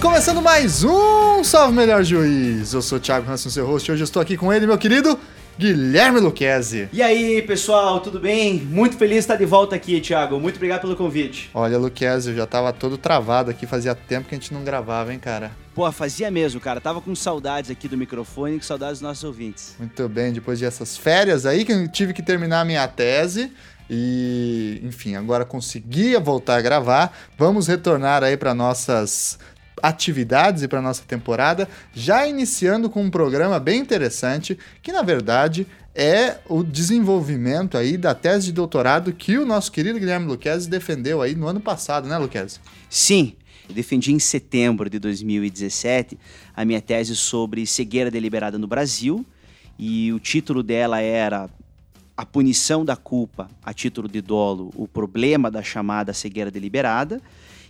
Começando mais um Salve Melhor Juiz. Eu sou o Thiago Hansen, seu host. Hoje eu estou aqui com ele, meu querido Guilherme Luquezzi. E aí, pessoal, tudo bem? Muito feliz de estar de volta aqui, Thiago. Muito obrigado pelo convite. Olha, Luquezzi, eu já tava todo travado aqui, fazia tempo que a gente não gravava, hein, cara? Pô, fazia mesmo, cara. Tava com saudades aqui do microfone e saudades dos nossos ouvintes. Muito bem, depois dessas férias aí que eu tive que terminar a minha tese e, enfim, agora conseguia voltar a gravar. Vamos retornar aí para nossas atividades e para nossa temporada, já iniciando com um programa bem interessante, que na verdade é o desenvolvimento aí da tese de doutorado que o nosso querido Guilherme Luquezzi defendeu aí no ano passado, né, Luquezzi? Sim, eu defendi em setembro de 2017 a minha tese sobre cegueira deliberada no Brasil e o título dela era a punição da culpa a título de dolo, o problema da chamada cegueira deliberada.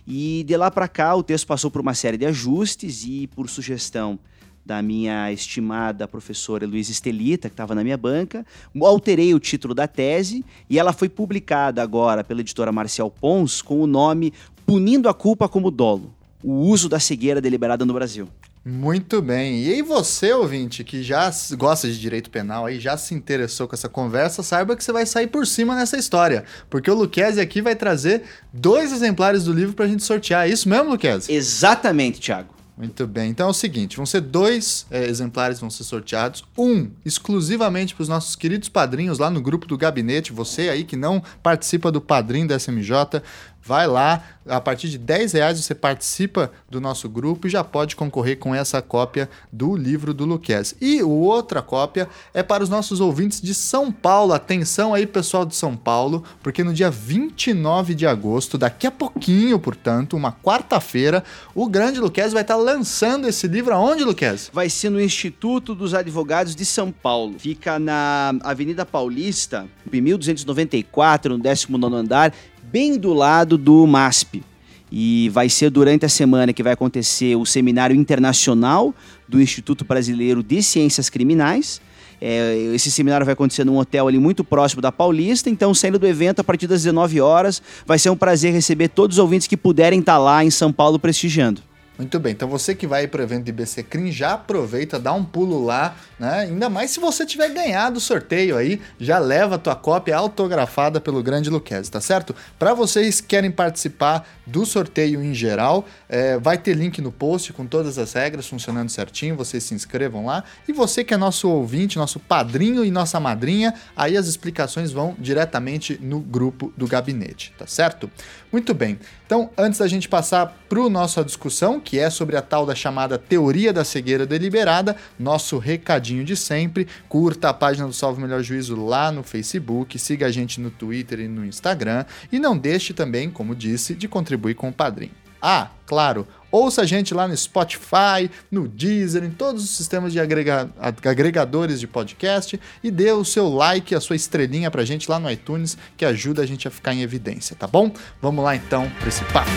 E de lá para cá o texto passou por uma série de ajustes e por sugestão da minha estimada professora Luiz Estelita, que estava na minha banca, alterei o título da tese e ela foi publicada agora pela editora Marcial Pons com o nome Punindo a Culpa como Dolo, o uso da cegueira deliberada no Brasil. Muito bem. E aí você, ouvinte, que já gosta de direito penal aí, já se interessou com essa conversa, saiba que você vai sair por cima nessa história. Porque o Luquezzi aqui vai trazer dois exemplares do livro pra gente sortear. É isso mesmo, Luquezzi? Exatamente, Thiago. Muito bem. Então é o seguinte: vão ser dois é, exemplares vão ser sorteados. Um exclusivamente para os nossos queridos padrinhos lá no grupo do gabinete. Você aí que não participa do padrinho da SMJ, vai lá, a partir de 10 reais você participa do nosso grupo e já pode concorrer com essa cópia do livro do Luquez. E outra cópia é para os nossos ouvintes de São Paulo. Atenção aí, pessoal de São Paulo, porque no dia 29 de agosto, daqui a pouquinho, portanto, uma quarta-feira, o grande Luquez vai estar lançando esse livro aonde, Luquez? Vai ser no Instituto dos Advogados de São Paulo. Fica na Avenida Paulista, 1294, no 19 andar bem do lado do MASP. E vai ser durante a semana que vai acontecer o seminário internacional do Instituto Brasileiro de Ciências Criminais. É, esse seminário vai acontecer num hotel ali muito próximo da Paulista, então saindo do evento a partir das 19 horas, vai ser um prazer receber todos os ouvintes que puderem estar lá em São Paulo prestigiando. Muito bem, então você que vai para o evento de BC Crim, já aproveita, dá um pulo lá, né? Ainda mais se você tiver ganhado o sorteio aí, já leva a tua cópia autografada pelo grande Luquezzi, tá certo? Para vocês que querem participar do sorteio em geral, é, vai ter link no post com todas as regras funcionando certinho, vocês se inscrevam lá. E você que é nosso ouvinte, nosso padrinho e nossa madrinha, aí as explicações vão diretamente no grupo do gabinete, tá certo? Muito bem, então antes da gente passar para a nossa discussão, que é sobre a tal da chamada teoria da cegueira deliberada, nosso recadinho de sempre, curta a página do Salve Melhor Juízo lá no Facebook, siga a gente no Twitter e no Instagram. E não deixe também, como disse, de contribuir com o padrinho. Ah, claro, ouça a gente lá no Spotify, no Deezer, em todos os sistemas de agrega agregadores de podcast e dê o seu like, a sua estrelinha pra gente lá no iTunes, que ajuda a gente a ficar em evidência, tá bom? Vamos lá então para esse papo.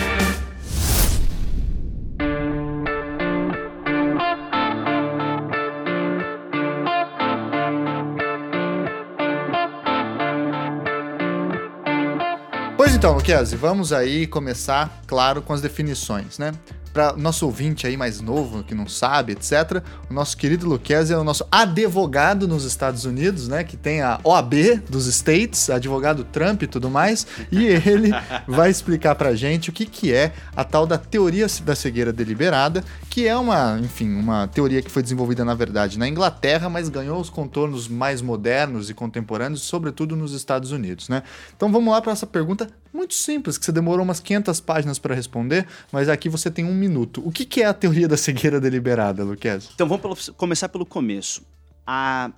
Então, Luquezzi, vamos aí começar, claro, com as definições, né? para nosso ouvinte aí mais novo, que não sabe, etc., o nosso querido Luquezzi é o nosso advogado nos Estados Unidos, né? Que tem a OAB dos States, advogado Trump e tudo mais, e ele vai explicar pra gente o que, que é a tal da teoria da cegueira deliberada, que é uma, enfim, uma teoria que foi desenvolvida, na verdade, na Inglaterra, mas ganhou os contornos mais modernos e contemporâneos, sobretudo nos Estados Unidos, né? Então vamos lá para essa pergunta muito simples, que você demorou umas 500 páginas para responder, mas aqui você tem um minuto. O que, que é a teoria da cegueira deliberada, Luquez? Então vamos pelo, começar pelo começo. A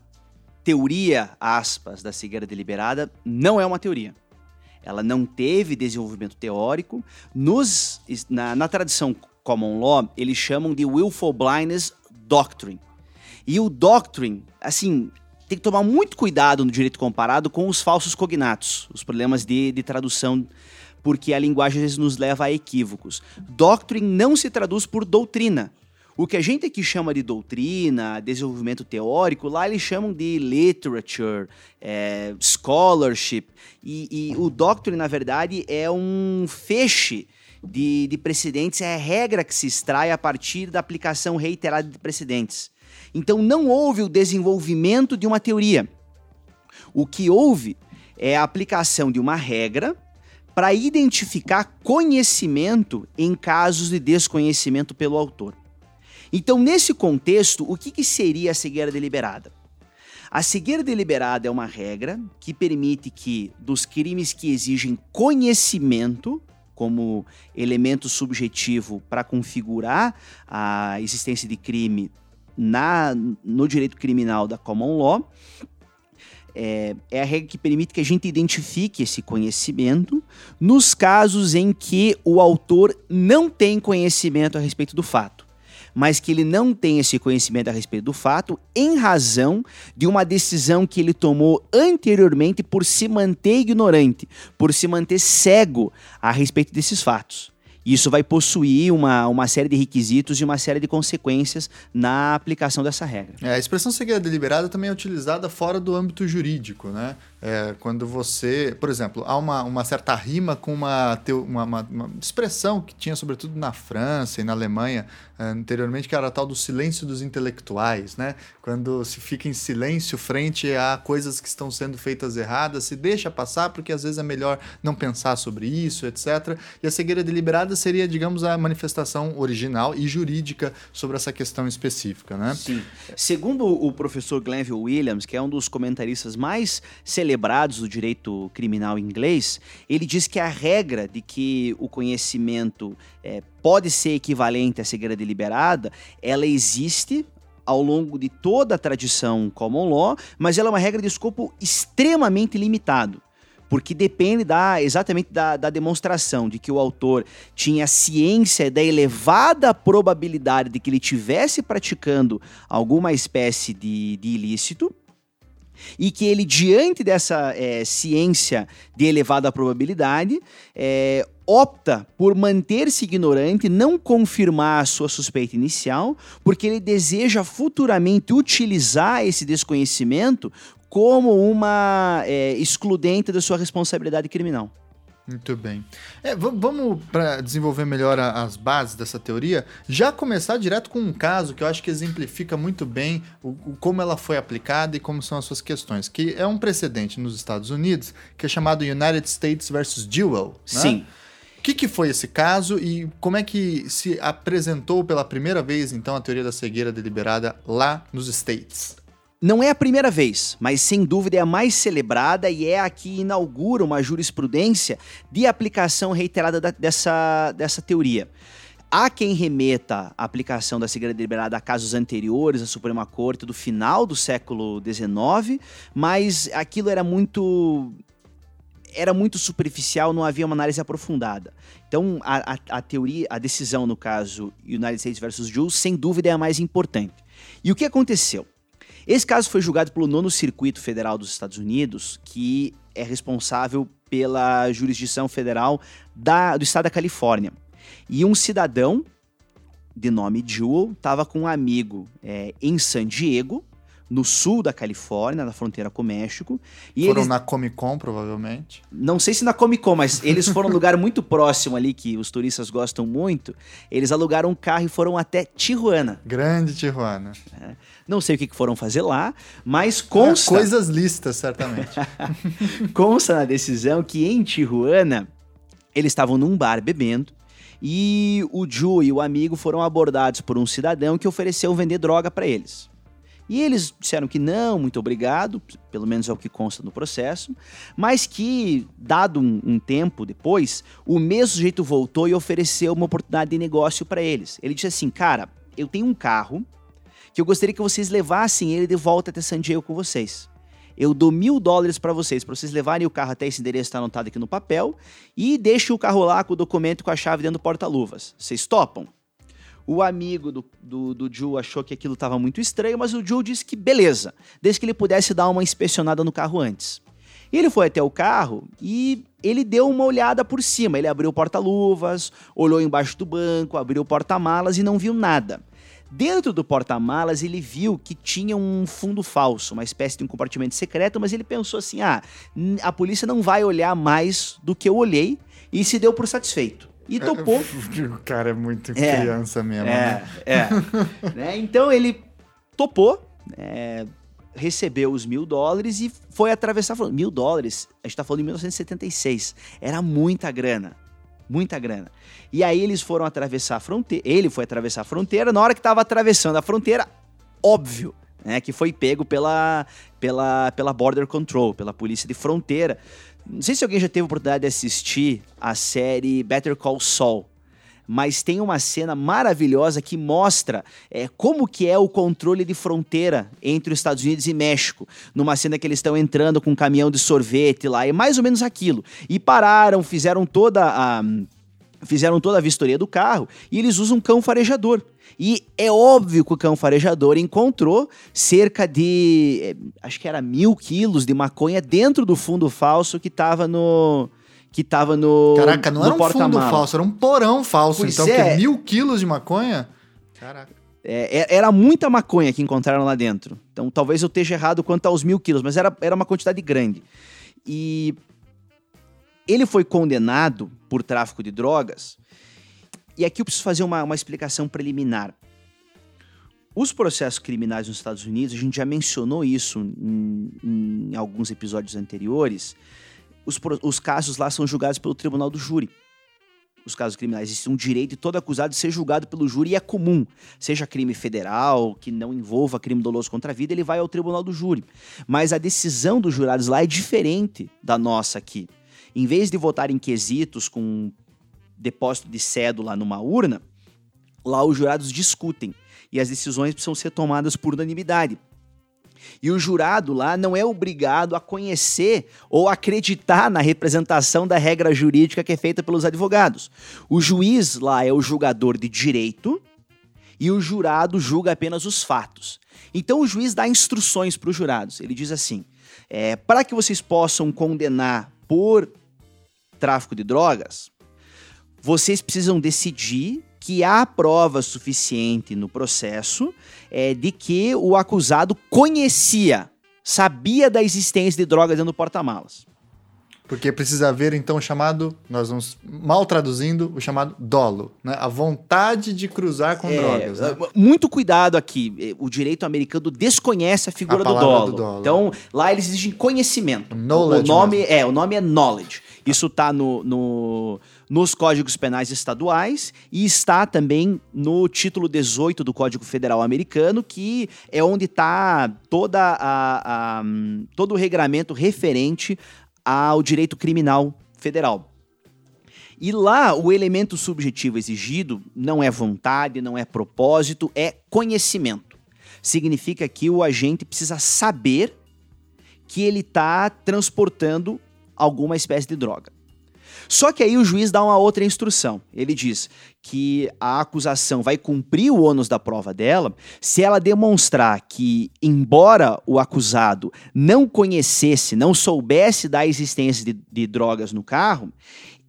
teoria, aspas, da cegueira deliberada não é uma teoria. Ela não teve desenvolvimento teórico. Nos, na, na tradição common law, eles chamam de willful blindness doctrine. E o doctrine, assim, tem que tomar muito cuidado no direito comparado com os falsos cognatos, os problemas de, de tradução, porque a linguagem às vezes nos leva a equívocos. Doctrine não se traduz por doutrina. O que a gente aqui chama de doutrina, desenvolvimento teórico, lá eles chamam de literature, é, scholarship. E, e o doctrine, na verdade, é um feixe de, de precedentes é a regra que se extrai a partir da aplicação reiterada de precedentes. Então não houve o desenvolvimento de uma teoria. O que houve é a aplicação de uma regra para identificar conhecimento em casos de desconhecimento pelo autor. Então, nesse contexto, o que, que seria a cegueira deliberada? A cegueira deliberada é uma regra que permite que, dos crimes que exigem conhecimento, como elemento subjetivo para configurar a existência de crime na, no direito criminal da common law, é, é, a regra que permite que a gente identifique esse conhecimento nos casos em que o autor não tem conhecimento a respeito do fato mas que ele não tem esse conhecimento a respeito do fato em razão de uma decisão que ele tomou anteriormente por se manter ignorante, por se manter cego a respeito desses fatos. Isso vai possuir uma, uma série de requisitos e uma série de consequências na aplicação dessa regra. É, a expressão cegueira deliberada também é utilizada fora do âmbito jurídico, né? É, quando você, por exemplo, há uma, uma certa rima com uma, uma, uma, uma, expressão que tinha sobretudo na França e na Alemanha é, anteriormente, que era a tal do silêncio dos intelectuais, né? Quando se fica em silêncio frente a coisas que estão sendo feitas erradas, se deixa passar porque às vezes é melhor não pensar sobre isso, etc. E a cegueira deliberada seria, digamos, a manifestação original e jurídica sobre essa questão específica, né? Sim. Segundo o professor Glenville Williams, que é um dos comentaristas mais celebrados do direito criminal inglês, ele diz que a regra de que o conhecimento é, pode ser equivalente à cegueira deliberada, ela existe ao longo de toda a tradição common law, mas ela é uma regra de escopo extremamente limitado porque depende da, exatamente da, da, demonstração de que o autor tinha ciência da elevada probabilidade de que ele tivesse praticando alguma espécie de, de ilícito, e que ele, diante dessa é, ciência de elevada probabilidade, é, opta por manter-se ignorante, não confirmar a sua suspeita inicial, porque ele deseja futuramente utilizar esse desconhecimento como uma é, excludente da sua responsabilidade criminal. Muito bem. É, vamos, para desenvolver melhor a, as bases dessa teoria, já começar direto com um caso que eu acho que exemplifica muito bem o, o, como ela foi aplicada e como são as suas questões, que é um precedente nos Estados Unidos, que é chamado United States versus Duel. Né? Sim. O que, que foi esse caso e como é que se apresentou pela primeira vez, então, a teoria da cegueira deliberada lá nos States? Não é a primeira vez, mas sem dúvida é a mais celebrada e é a que inaugura uma jurisprudência de aplicação reiterada da, dessa, dessa teoria. Há quem remeta a aplicação da cegueira deliberada a casos anteriores à Suprema Corte do final do século XIX, mas aquilo era muito era muito superficial, não havia uma análise aprofundada. Então, a, a, a, teoria, a decisão, no caso United States versus Jules, sem dúvida é a mais importante. E o que aconteceu? Esse caso foi julgado pelo nono Circuito Federal dos Estados Unidos, que é responsável pela jurisdição federal da, do estado da Califórnia. E um cidadão de nome Jewel estava com um amigo é, em San Diego, no sul da Califórnia, na fronteira com o México. E foram eles... na Comic Con, provavelmente. Não sei se na Comic Con, mas eles foram um lugar muito próximo ali, que os turistas gostam muito. Eles alugaram um carro e foram até Tijuana. Grande Tijuana. É. Não sei o que foram fazer lá, mas consta... É, coisas listas, certamente. consta na decisão que em Tijuana, eles estavam num bar bebendo, e o Ju e o amigo foram abordados por um cidadão que ofereceu vender droga para eles. E eles disseram que não, muito obrigado, pelo menos é o que consta no processo, mas que, dado um, um tempo depois, o mesmo sujeito voltou e ofereceu uma oportunidade de negócio para eles. Ele disse assim: Cara, eu tenho um carro que eu gostaria que vocês levassem ele de volta até San Diego com vocês. Eu dou mil dólares para vocês, para vocês levarem o carro até esse endereço que está anotado aqui no papel e deixem o carro lá com o documento com a chave dentro do porta-luvas. Vocês topam? O amigo do, do, do Ju achou que aquilo estava muito estranho, mas o Ju disse que beleza, desde que ele pudesse dar uma inspecionada no carro antes. Ele foi até o carro e ele deu uma olhada por cima. Ele abriu o porta-luvas, olhou embaixo do banco, abriu o porta-malas e não viu nada. Dentro do porta-malas, ele viu que tinha um fundo falso, uma espécie de um compartimento secreto, mas ele pensou assim: ah, a polícia não vai olhar mais do que eu olhei e se deu por satisfeito. E topou. O cara é muito é, criança mesmo. É, né? é. né? Então ele topou, é, recebeu os mil dólares e foi atravessar. Falando, mil dólares, a gente tá falando de 1976. Era muita grana. Muita grana. E aí eles foram atravessar a fronteira. Ele foi atravessar a fronteira. Na hora que estava atravessando a fronteira, óbvio, né, que foi pego pela, pela, pela Border Control, pela polícia de fronteira. Não sei se alguém já teve a oportunidade de assistir a série Better Call Saul mas tem uma cena maravilhosa que mostra é, como que é o controle de fronteira entre os Estados Unidos e México. Numa cena que eles estão entrando com um caminhão de sorvete lá, é mais ou menos aquilo. E pararam, fizeram toda a fizeram toda a vistoria do carro e eles usam um cão farejador. E é óbvio que o cão farejador encontrou cerca de, é, acho que era mil quilos de maconha dentro do fundo falso que estava no, que tava no. Caraca, não no era um fundo falso, era um porão falso. Pois então, é. mil quilos de maconha? Caraca. É, é, era muita maconha que encontraram lá dentro. Então talvez eu esteja errado quanto aos mil quilos, mas era, era uma quantidade grande. E ele foi condenado por tráfico de drogas. E aqui eu preciso fazer uma, uma explicação preliminar. Os processos criminais nos Estados Unidos, a gente já mencionou isso em, em alguns episódios anteriores os, os casos lá são julgados pelo tribunal do júri os casos criminais. Existe um direito de todo acusado de ser julgado pelo júri e é comum. Seja crime federal, que não envolva crime doloso contra a vida, ele vai ao tribunal do júri. Mas a decisão dos jurados lá é diferente da nossa aqui. Em vez de votar em quesitos com depósito de cédula numa urna, lá os jurados discutem e as decisões precisam ser tomadas por unanimidade. E o jurado lá não é obrigado a conhecer ou acreditar na representação da regra jurídica que é feita pelos advogados. O juiz lá é o julgador de direito e o jurado julga apenas os fatos. Então o juiz dá instruções para os jurados. Ele diz assim: é, para que vocês possam condenar por tráfico de drogas, vocês precisam decidir que há prova suficiente no processo é, de que o acusado conhecia, sabia da existência de drogas dentro do porta-malas. Porque precisa haver, então, o chamado, nós vamos mal traduzindo, o chamado dolo, né? A vontade de cruzar com é, drogas. Né? Muito cuidado aqui. O direito americano desconhece a figura a do, dolo. do, dolo. Então, lá eles exigem conhecimento. Knowledge o nome mesmo. é, o nome é knowledge. Isso está no, no, nos códigos penais estaduais e está também no título 18 do Código Federal Americano, que é onde está toda a, a, todo o regramento referente ao direito criminal federal. E lá o elemento subjetivo exigido não é vontade, não é propósito, é conhecimento. Significa que o agente precisa saber que ele está transportando alguma espécie de droga. Só que aí o juiz dá uma outra instrução. Ele diz que a acusação vai cumprir o ônus da prova dela se ela demonstrar que, embora o acusado não conhecesse, não soubesse da existência de, de drogas no carro,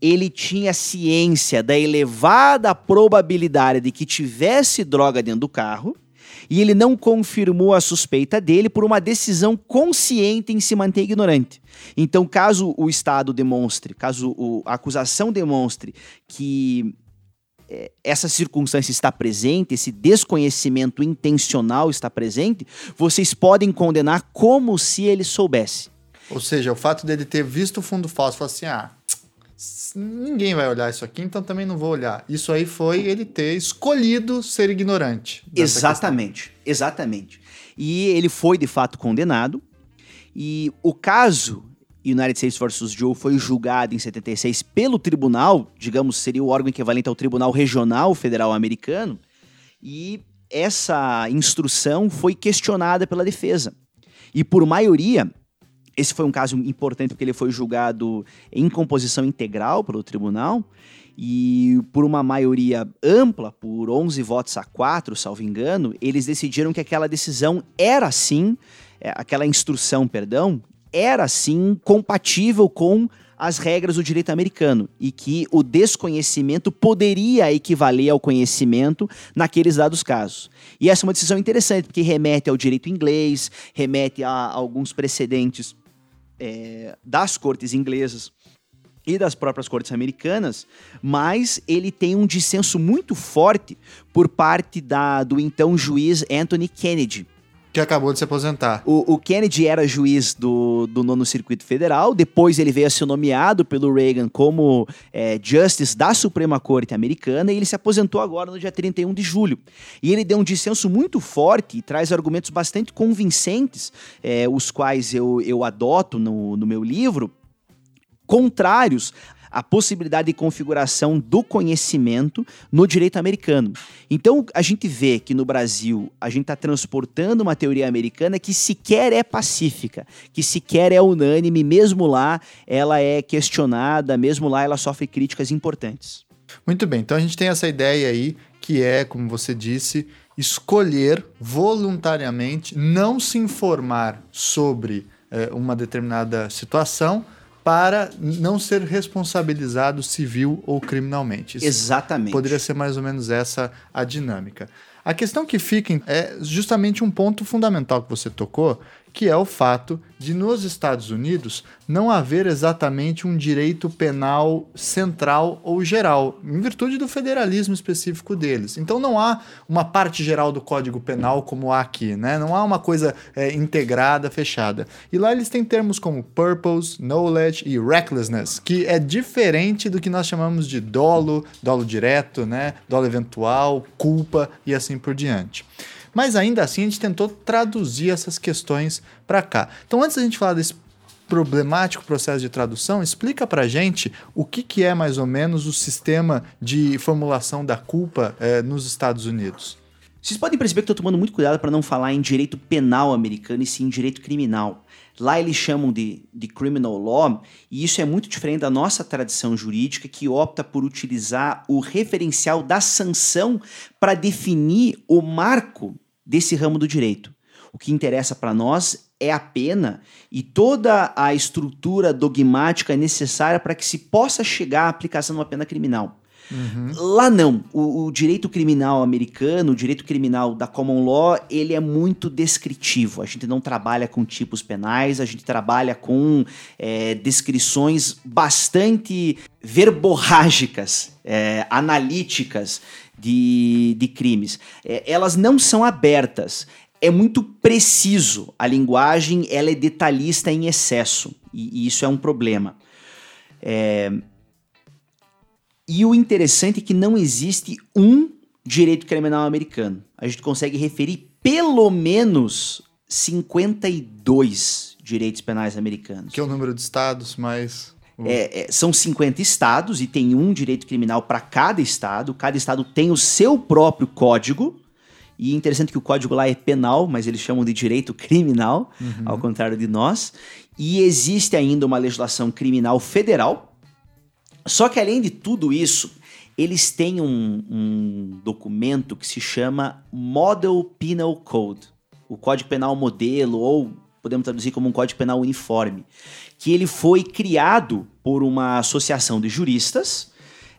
ele tinha ciência da elevada probabilidade de que tivesse droga dentro do carro e ele não confirmou a suspeita dele por uma decisão consciente em se manter ignorante. Então, caso o Estado demonstre, caso a acusação demonstre que é, essa circunstância está presente, esse desconhecimento intencional está presente, vocês podem condenar como se ele soubesse. Ou seja, o fato dele ter visto o fundo falso, assim, ah, ninguém vai olhar isso aqui, então também não vou olhar. Isso aí foi ele ter escolhido ser ignorante. Exatamente, questão. exatamente. E ele foi de fato condenado. E o caso United States vs. Joe foi julgado em 76 pelo tribunal, digamos, seria o órgão equivalente ao Tribunal Regional Federal Americano, e essa instrução foi questionada pela defesa. E por maioria, esse foi um caso importante porque ele foi julgado em composição integral pelo tribunal e por uma maioria ampla, por 11 votos a 4, salvo engano, eles decidiram que aquela decisão era sim, é, aquela instrução, perdão, era sim compatível com as regras do direito americano e que o desconhecimento poderia equivaler ao conhecimento naqueles dados casos. E essa é uma decisão interessante, porque remete ao direito inglês, remete a alguns precedentes é, das cortes inglesas. e das próprias cortes americanas, mas ele tem um dissenso muito forte por parte da, do então juiz Anthony Kennedy, que acabou de se aposentar. O, o, Kennedy era juiz do, do nono circuito federal, depois ele veio a ser nomeado pelo Reagan como é, Justice da Suprema Corte Americana e ele se aposentou agora no dia 31 de julho. E ele deu um dissenso muito forte e traz argumentos bastante convincentes, é, os quais eu, eu adoto no, no meu livro, contrários a possibilidade de configuração do conhecimento no direito americano. Então, a gente vê que no Brasil a gente está transportando uma teoria americana que sequer é pacífica, que sequer é unânime, mesmo lá ela é questionada, mesmo lá ela sofre críticas importantes. Muito bem, então a gente tem essa ideia aí que é, como você disse, escolher voluntariamente não se informar sobre é, uma determinada situação para não ser responsabilizado civil ou criminalmente. Isso Exatamente. Poderia ser mais ou menos essa a dinâmica. A questão que fica é justamente um ponto fundamental que você tocou, que é o fato de nos Estados Unidos não haver exatamente um direito penal central ou geral, em virtude do federalismo específico deles. Então não há uma parte geral do Código Penal como há aqui, né? Não há uma coisa é, integrada, fechada. E lá eles têm termos como purpose, knowledge e recklessness, que é diferente do que nós chamamos de dolo, dolo direto, né? Dolo eventual, culpa e assim por diante. Mas ainda assim a gente tentou traduzir essas questões para cá. Então, antes da gente falar desse problemático processo de tradução, explica para gente o que, que é mais ou menos o sistema de formulação da culpa é, nos Estados Unidos. Vocês podem perceber que estou tomando muito cuidado para não falar em direito penal americano e sim em direito criminal. Lá eles chamam de, de criminal law, e isso é muito diferente da nossa tradição jurídica, que opta por utilizar o referencial da sanção para definir o marco desse ramo do direito. O que interessa para nós é a pena e toda a estrutura dogmática necessária para que se possa chegar à aplicação de uma pena criminal. Uhum. Lá não. O, o, direito criminal americano, o direito criminal da common law, ele é muito descritivo. A gente não trabalha com tipos penais, a gente trabalha com é, descrições bastante verborrágicas, é, analíticas de, de crimes. É, elas não são abertas. É muito preciso. A linguagem ela é detalhista em excesso. E, e isso é um problema. É... E o interessante é que não existe um direito criminal americano. A gente consegue referir pelo menos 52 direitos penais americanos. Que é o número de estados, mas é, é, são 50 estados e tem um direito criminal para cada estado. Cada estado tem o seu próprio código. E é interessante que o código lá é penal, mas eles chamam de direito criminal, uhum. ao contrário de nós. E existe ainda uma legislação criminal federal. Só que além de tudo isso, eles têm um, um documento que se chama Model Penal Code, o Código Penal Modelo, ou podemos traduzir como um Código Penal Uniforme, que ele foi criado por uma associação de juristas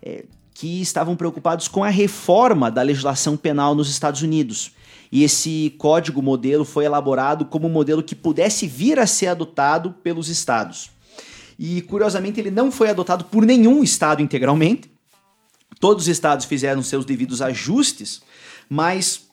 é, que estavam preocupados com a reforma da legislação penal nos Estados Unidos. E esse código modelo foi elaborado como um modelo que pudesse vir a ser adotado pelos estados. E curiosamente ele não foi adotado por nenhum estado integralmente. Todos os estados fizeram seus devidos ajustes, mas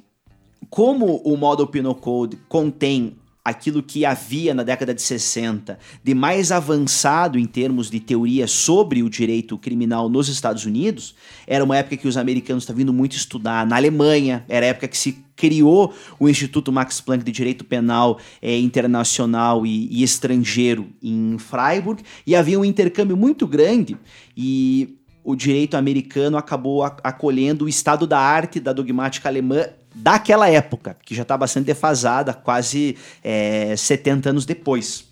como o Model Penal Code contém aquilo que havia na década de 60 de mais avançado em termos de teoria sobre o direito criminal nos Estados Unidos, era uma época que os americanos estavam vindo muito estudar. Na Alemanha, era a época que se criou o Instituto Max Planck de Direito Penal é, Internacional e, e estrangeiro em Freiburg, e havia um intercâmbio muito grande e o direito americano acabou acolhendo o estado da arte da dogmática alemã daquela época, que já está bastante defasada, quase é, 70 anos depois.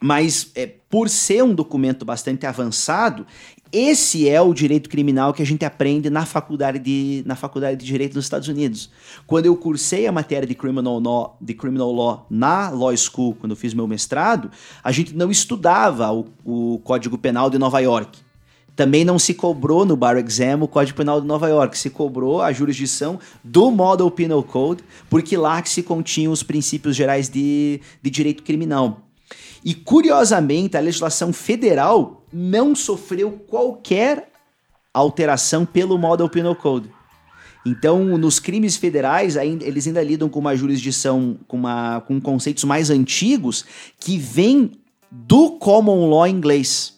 Mas é, por ser um documento bastante avançado, esse é o direito criminal que a gente aprende na faculdade de, na faculdade de Direito nos Estados Unidos. Quando eu cursei a matéria de Criminal Law, de criminal law na Law School, quando eu fiz meu mestrado, a gente não estudava o, o Código Penal de Nova York. Também não se cobrou no Bar Exam o Código Penal de Nova York, se cobrou a jurisdição do Model Penal Code, porque lá que se continham os princípios gerais de, de direito criminal. E curiosamente, a legislação federal não sofreu qualquer alteração pelo Model Penal Code. Então, nos crimes federais, eles ainda lidam com uma jurisdição, com, uma, com conceitos mais antigos que vêm do common law inglês.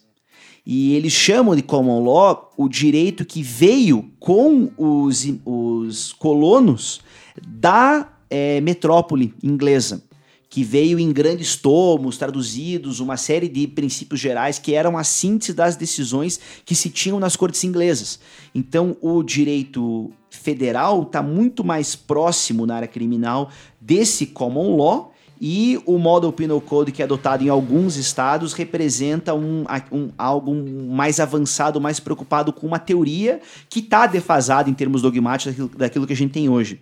E eles chamam de common law o direito que veio com os, os colonos da é, metrópole inglesa que veio em grandes tomos, traduzidos, uma série de princípios gerais que eram a síntese das decisões que se tinham nas cortes inglesas. Então, o direito federal está muito mais próximo na área criminal desse common law e o Model Penal Code que é adotado em alguns estados representa um, um algo mais avançado, mais preocupado com uma teoria que está defasada em termos dogmáticos daquilo, daquilo que a gente tem hoje.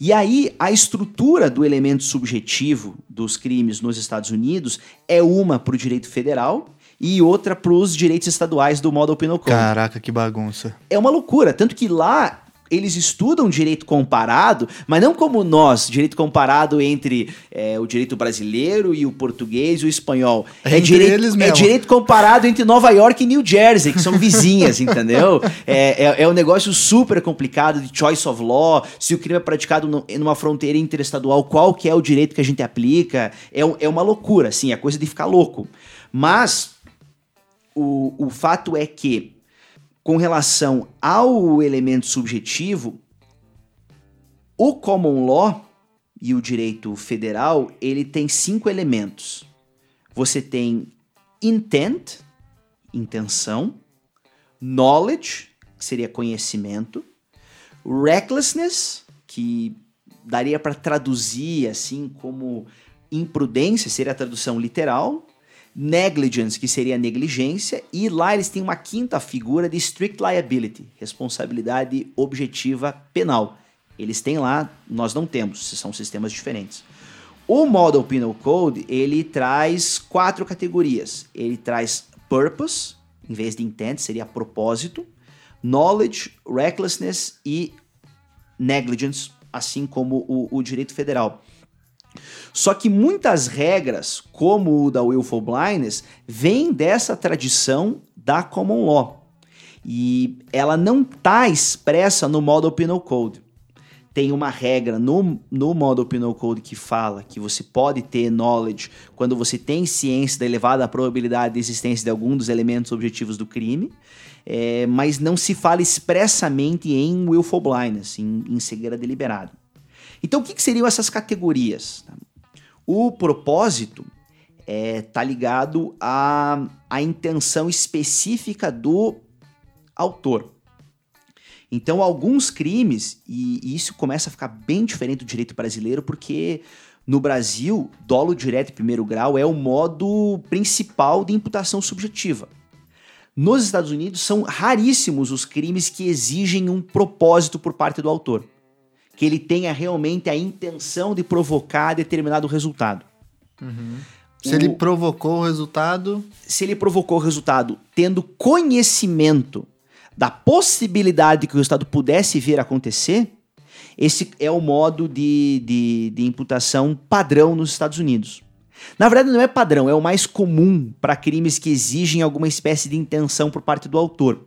E aí, a estrutura do elemento subjetivo dos crimes nos Estados Unidos é uma para o direito federal e outra para os direitos estaduais do Model Penal Code. Caraca, que bagunça. É uma loucura. Tanto que lá eles estudam direito comparado, mas não como nós, direito comparado entre é, o direito brasileiro e o português e o espanhol. É, direito, é direito comparado entre Nova York e New Jersey, que são vizinhas, entendeu? É, é, é, um negócio super complicado de choice of law, se o crime é praticado no, numa fronteira interestadual, qual que é o direito que a gente aplica. É, é uma loucura, assim, é coisa de ficar louco. Mas o, o fato é que com relação ao elemento subjetivo, o common law e o direito federal, ele tem cinco elementos. Você tem intent, intenção, knowledge, que seria conhecimento, recklessness, que daria para traduzir assim como imprudência, seria a tradução literal, negligence, que seria negligência, e lá eles têm uma quinta figura de strict liability, responsabilidade objetiva penal. Eles têm lá, nós não temos, são sistemas diferentes. O Model Penal Code, ele traz quatro categorias. Ele traz purpose, em vez de intent, seria propósito, knowledge, recklessness e negligence, assim como o, o direito federal. Só que muitas regras, como o da willful blindness, vêm dessa tradição da common law. E ela não está expressa no Model Penal Code. Tem uma regra no, no Model Penal Code que fala que você pode ter knowledge quando você tem ciência da elevada probabilidade de existência de algum dos elementos objetivos do crime, é, mas não se fala expressamente em willful blindness, em, em cegueira deliberada. Então, o que, que seriam essas categorias? O propósito está é, tá ligado à, à intenção específica do autor. Então, alguns crimes, e, e, isso começa a ficar bem diferente do direito brasileiro, porque no Brasil, dolo direto em primeiro grau é o modo principal de imputação subjetiva. Nos Estados Unidos, são raríssimos os crimes que exigem um propósito por parte do autor que ele tenha realmente a intenção de provocar determinado resultado. Uhum. Se o, ele provocou o resultado. Se ele provocou o resultado tendo conhecimento da possibilidade que o resultado pudesse vir a acontecer, esse é o modo de, de, de imputação padrão nos Estados Unidos. Na verdade, não é padrão, é o mais comum para crimes que exigem alguma espécie de intenção por parte do autor.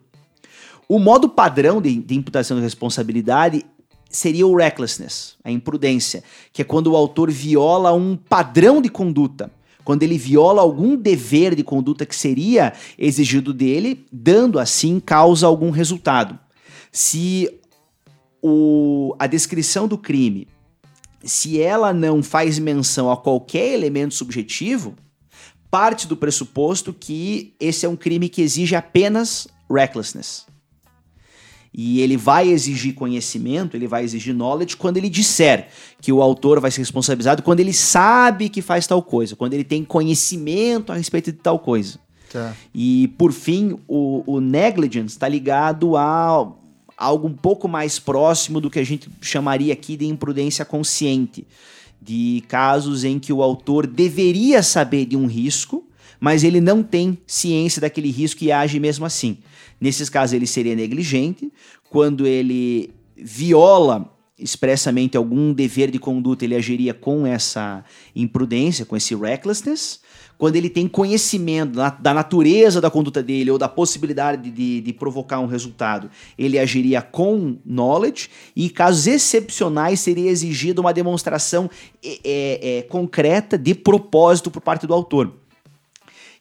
O modo padrão de, de imputação de responsabilidade seria o recklessness, a imprudência, que é quando o autor viola um padrão de conduta, quando ele viola algum dever de conduta que seria exigido dele, dando assim causa algum resultado. Se o, a descrição do crime, se ela não faz menção a qualquer elemento subjetivo, parte do pressuposto que esse é um crime que exige apenas recklessness. E ele vai exigir conhecimento, ele vai exigir knowledge quando ele disser que o autor vai ser responsabilizado, quando ele sabe que faz tal coisa, quando ele tem conhecimento a respeito de tal coisa. Tá. E, por fim, o, o negligence está ligado a algo um pouco mais próximo do que a gente chamaria aqui de imprudência consciente. De casos em que o autor deveria saber de um risco, mas ele não tem ciência daquele risco e age mesmo assim. Nesses casos, ele seria negligente. Quando ele viola expressamente algum dever de conduta, ele agiria com essa imprudência, com esse recklessness. Quando ele tem conhecimento da, natureza da conduta dele ou da possibilidade de, de, provocar um resultado, ele agiria com knowledge. E casos excepcionais, seria exigida uma demonstração é, é, é, concreta de propósito por parte do autor.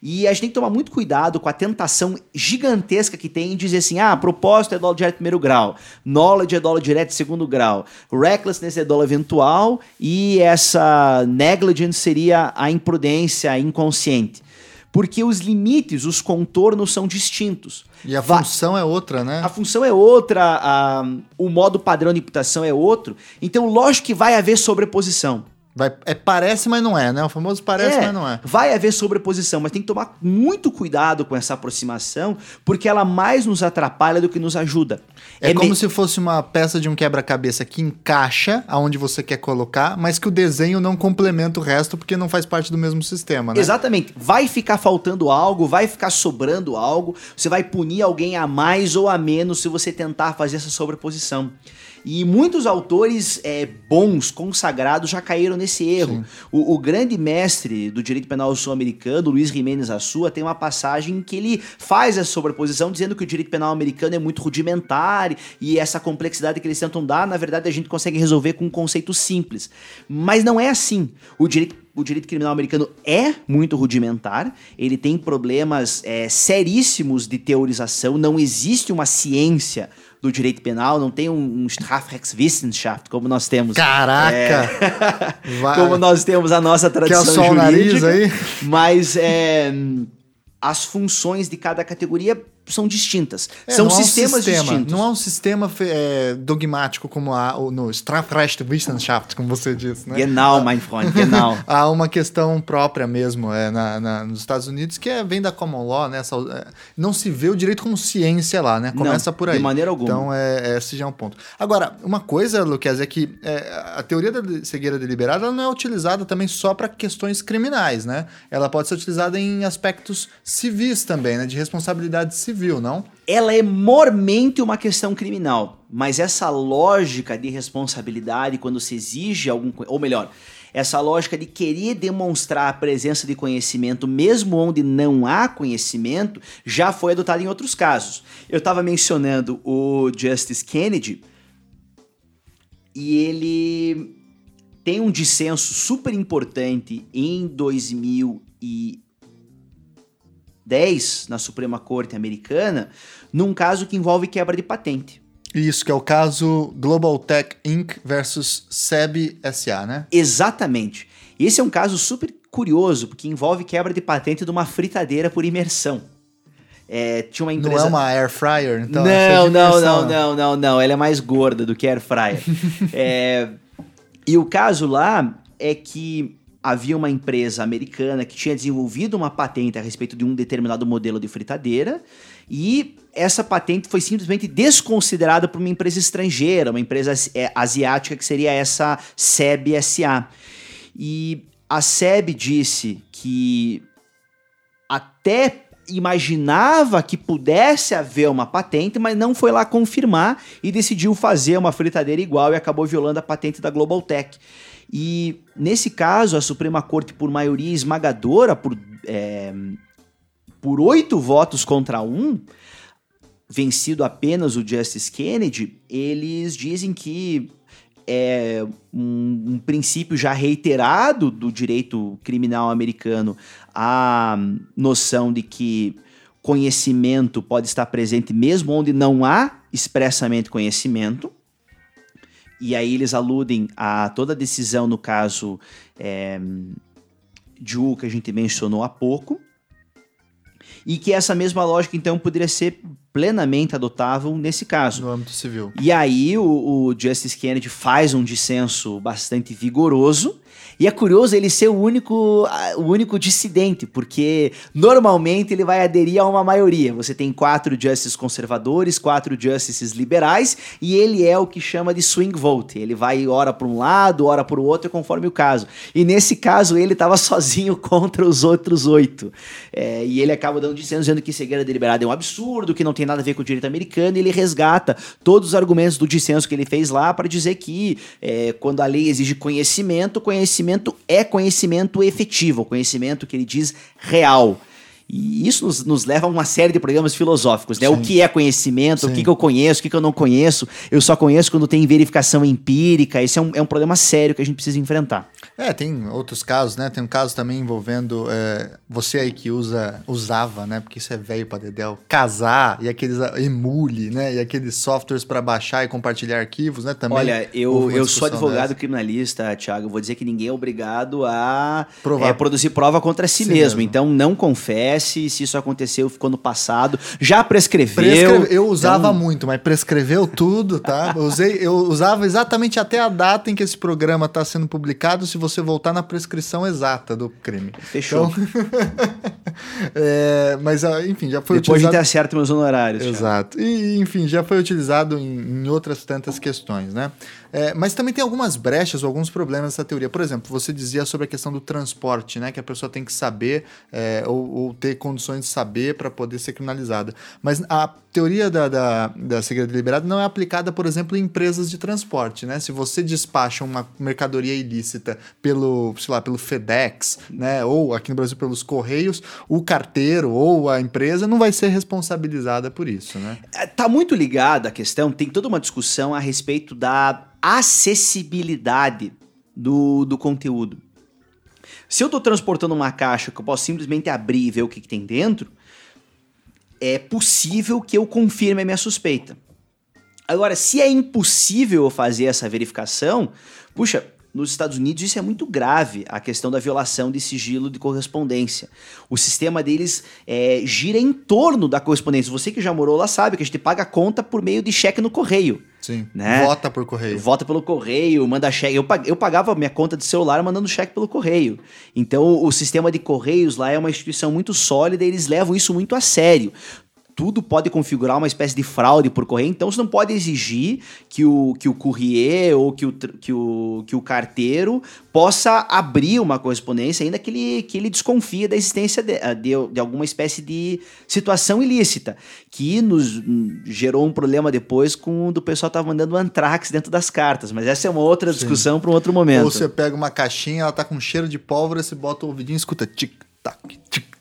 E a gente tem que tomar muito cuidado com a tentação gigantesca que tem em dizer assim: ah, propósito é dólar direto de primeiro grau, knowledge é dólar direto de segundo grau, recklessness é dólar eventual e essa negligence seria a imprudência inconsciente. Porque os limites, os contornos são distintos. E a função é outra, né? A função é outra, a, o modo padrão de imputação é outro. Então, lógico que vai haver sobreposição. Vai, é, parece, mas não é, né? O famoso parece, é, mas não é. Vai haver sobreposição, mas tem que tomar muito cuidado com essa aproximação, porque ela mais nos atrapalha do que nos ajuda. É, é como me... se fosse uma peça de um quebra-cabeça que encaixa aonde você quer colocar, mas que o desenho não complementa o resto porque não faz parte do mesmo sistema, né? Exatamente. Vai ficar faltando algo, vai ficar sobrando algo, você vai punir alguém a mais ou a menos se você tentar fazer essa sobreposição. E muitos autores é, bons, consagrados, já caíram nesse erro. O, o, grande mestre do direito penal sul-americano, Luiz Jiménez Assua, tem uma passagem que ele faz essa sobreposição, dizendo que o direito penal americano é muito rudimentar e essa complexidade que eles tentam dar, na verdade, a gente consegue resolver com um conceito simples. Mas não é assim. O direito o direito criminal americano é muito rudimentar, ele tem problemas é, seríssimos de teorização, não existe uma ciência do direito penal, não tem um, um Strafrechtswissenschaft como nós temos. Caraca! É, como nós temos a nossa tradição Quer só jurídica. O nariz aí? Mas é, as funções de cada categoria são distintas. É, são sistemas é sistema, distintos. Não é um sistema é, dogmático como há no Strafrechtswissenschaft, como você disse, né? Genau, mein Freund, genau. há uma questão própria mesmo é, na, na, nos Estados Unidos que é, vem da common law, né? É, não se vê o direito como ciência lá, né? Começa não, por aí. de maneira alguma. Então, é, esse já é um ponto. Agora, uma coisa, Luquez, é que é, a teoria da cegueira deliberada não é utilizada também só para questões criminais, né? Ela pode ser utilizada em aspectos civis também, né? De responsabilidade civil civil, não? Ela é mormente uma questão criminal, mas essa lógica de responsabilidade quando se exige algum, ou melhor, essa lógica de querer demonstrar a presença de conhecimento mesmo onde não há conhecimento, já foi adotada em outros casos. Eu estava mencionando o Justice Kennedy e ele tem um dissenso super importante em 2000 e 10 na Suprema Corte americana, num caso que envolve quebra de patente. Isso, que é o caso Global Tech Inc. versus SEB SA, né? Exatamente. Esse é um caso super curioso, porque envolve quebra de patente de uma fritadeira por imersão. É, tinha uma empresa... Não é uma air fryer, então? Não, é não, não, não, não, não. Ela é mais gorda do que air fryer. é... E o caso lá é que havia uma empresa americana que tinha desenvolvido uma patente a respeito de um determinado modelo de fritadeira e essa patente foi simplesmente desconsiderada por uma empresa estrangeira, uma empresa é, asiática que seria essa SEB SA. E a SEB disse que até imaginava que pudesse haver uma patente, mas não foi lá confirmar e decidiu fazer uma fritadeira igual e acabou violando a patente da Global Tech. E nesse caso, a Suprema Corte, por maioria esmagadora, por, é, por oito votos contra um, vencido apenas o Justice Kennedy, eles dizem que é um, um, princípio já reiterado do direito criminal americano a noção de que conhecimento pode estar presente mesmo onde não há expressamente conhecimento. E aí eles aludem a toda a decisão no caso é, de U que a gente mencionou há pouco. E que essa mesma lógica, então, poderia ser plenamente adotável nesse caso. No âmbito civil. E aí o, o Justice Kennedy faz um dissenso bastante vigoroso E é curioso ele ser o único, o único dissidente, porque normalmente ele vai aderir a uma maioria. Você tem quatro justices conservadores, quatro justices liberais, e ele é o que chama de swing vote. Ele vai ora para um lado, ora para o outro, conforme o caso. E nesse caso ele estava sozinho contra os outros oito. É, e ele acaba dando dizendo, dizendo que cegueira deliberada é um absurdo, que não tem nada a ver com o direito americano, e ele resgata todos os argumentos do dissenso que ele fez lá para dizer que é, quando a lei exige conhecimento, conhecimento é conhecimento efetivo, conhecimento que ele diz real. E isso nos, nos, leva a uma série de problemas filosóficos, né? Sim. O que é conhecimento, Sim. o que, que, eu conheço, o que, que, eu não conheço. Eu só conheço quando tem verificação empírica. Esse é um, é um problema sério que a gente precisa enfrentar. É, tem outros casos, né? Tem um caso também envolvendo é, você aí que usa, usava, né? Porque isso é velho para Dedel, casar e aqueles emule, né? E aqueles softwares para baixar e compartilhar arquivos, né? Também. Olha, eu, eu sou advogado dessa. criminalista, Thiago. Eu vou dizer que ninguém é obrigado a é, produzir prova contra si, si mesmo. mesmo. Então não acontece, se isso aconteceu, ficou no passado. Já prescreveu. Prescreve... Eu usava então... muito, mas prescreveu tudo, tá? Eu, usei, eu usava exatamente até a data em que esse programa está sendo publicado, se você voltar na prescrição exata do crime. Fechou. Então... é, mas, ah, enfim, já foi Depois utilizado... Depois de ter certo meus honorários. Exato. E, enfim, já foi utilizado em, em outras tantas questões, né? É, mas também tem algumas brechas ou alguns problemas nessa teoria. Por exemplo, você dizia sobre a questão do transporte, né? Que a pessoa tem que saber é, ou, ou, ter condições de saber para poder ser criminalizada. Mas a teoria da, da, da segredo deliberado não é aplicada, por exemplo, em empresas de transporte, né? Se você despacha uma mercadoria ilícita pelo, sei lá, pelo FedEx, né? Ou aqui no Brasil pelos Correios, o carteiro ou a empresa não vai ser responsabilizada por isso, né? É, tá muito ligada a questão, tem toda uma discussão a respeito da acessibilidade do, do conteúdo. Se eu estou transportando uma caixa que eu posso simplesmente abrir e ver o que, que tem dentro, é possível que eu confirme a minha suspeita. Agora, se é impossível eu fazer essa verificação, puxa, nos Estados Unidos isso é muito grave, a questão da violação de sigilo de correspondência. O sistema deles é, gira em torno da correspondência. Você que já morou lá sabe que a gente paga a conta por meio de cheque no correio. Sim. Né? Vota por correio. Vota pelo correio, manda cheque. Eu, eu pagava minha conta de celular mandando cheque pelo correio. Então, o sistema de correios lá é uma instituição muito sólida e eles levam isso muito a sério tudo pode configurar uma espécie de fraude por correio, então você não pode exigir que o, que o courrier ou que o, que, o, que o carteiro possa abrir uma correspondência, ainda que ele, que ele desconfie da existência de, ah, de, de alguma espécie de situação ilícita, que nos hum, gerou um problema depois com o pessoal estava mandando antrax dentro das cartas, mas essa é uma outra discussão para um outro momento. Ou você pega uma caixinha, ela tá com cheiro de pólvora, você bota o ouvidinho e escuta tic-tac, tic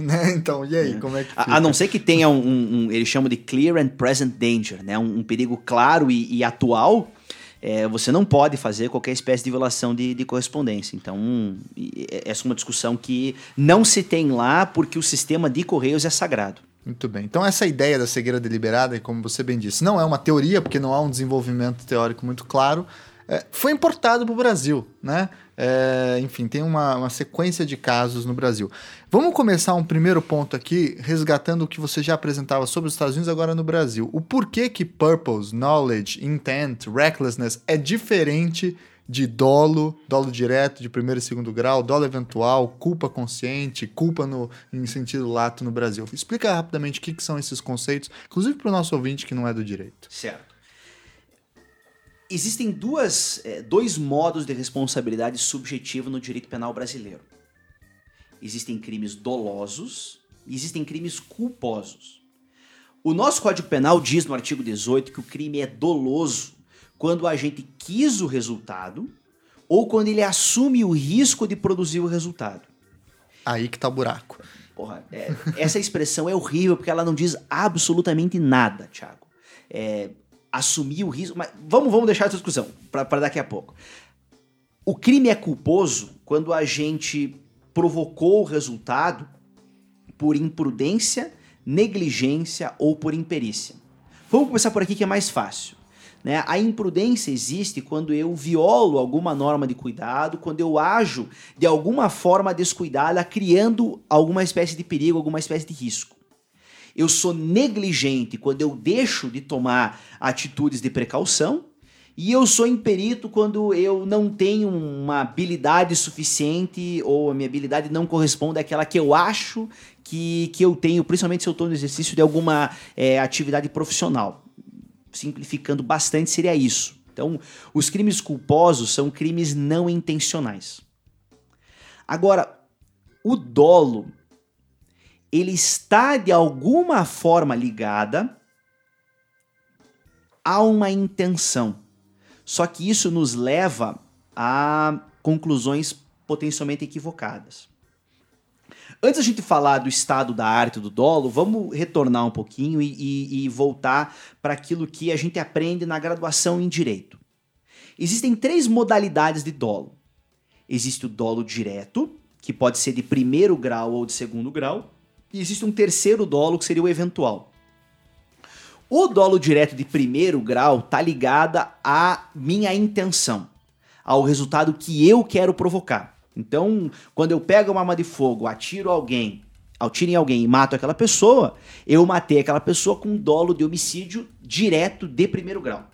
né? Então, e aí, é. como é que a, a, não ser que tenha um, um, um, eles chamam de clear and present danger, né? Um, um perigo claro e, e atual, é, você não pode fazer qualquer espécie de violação de, de correspondência. Então, essa é uma discussão que não se tem lá porque o sistema de correios é sagrado. Muito bem. Então, essa ideia da cegueira deliberada, como você bem disse, não é uma teoria, porque não há um desenvolvimento teórico muito claro, é, foi importado para o Brasil, né? É, enfim, tem uma, uma, sequência de casos no Brasil. Vamos começar um primeiro ponto aqui, resgatando o que você já apresentava sobre os Estados Unidos, agora no Brasil. O porquê que purpose, knowledge, intent, recklessness é diferente de dolo, dolo direto de primeiro e segundo grau, dolo eventual, culpa consciente, culpa no, em sentido lato no Brasil. Explica rapidamente o que, que são esses conceitos, inclusive para o nosso ouvinte que não é do direito. Certo. Existem duas, é, dois modos de responsabilidade subjetiva no direito penal brasileiro. Existem crimes dolosos e existem crimes culposos. O nosso Código Penal diz no artigo 18 que o crime é doloso quando o agente quis o resultado ou quando ele assume o risco de produzir o resultado. Aí que tá o buraco. Porra, é, essa expressão é horrível porque ela não diz absolutamente nada, Thiago. É, assumir o risco. Mas vamos, vamos deixar essa discussão para daqui a pouco. O crime é culposo quando a gente provocou o resultado por imprudência, negligência ou por imperícia. Vamos começar por aqui que é mais fácil. Né? A imprudência existe quando eu violo alguma norma de cuidado, quando eu ajo de alguma forma descuidada, criando alguma espécie de perigo, alguma espécie de risco eu sou negligente quando eu deixo de tomar atitudes de precaução, E eu sou imperito quando eu não tenho uma habilidade suficiente ou a minha habilidade não corresponde àquela que eu acho que, que eu tenho, principalmente se eu estou no exercício de alguma é, atividade profissional. Simplificando bastante, seria isso. Então, os crimes culposos são crimes não intencionais. Agora, o dolo, ele está de alguma forma ligada a uma intenção. Só que isso nos leva a conclusões potencialmente equivocadas. Antes da gente falar do estado da arte do dolo, vamos retornar um pouquinho e, e, e voltar para aquilo que a gente aprende na graduação em direito. Existem três modalidades de dolo. Existe o dolo direto, que pode ser de primeiro grau ou de segundo grau, e existe um terceiro dolo, que seria o eventual. O dolo direto de primeiro grau tá ligada à minha intenção, ao resultado que eu quero provocar. Então, quando eu pego uma arma de fogo, atiro alguém, atiro em alguém e mato aquela pessoa, eu matei aquela pessoa com dolo de homicídio direto de primeiro grau.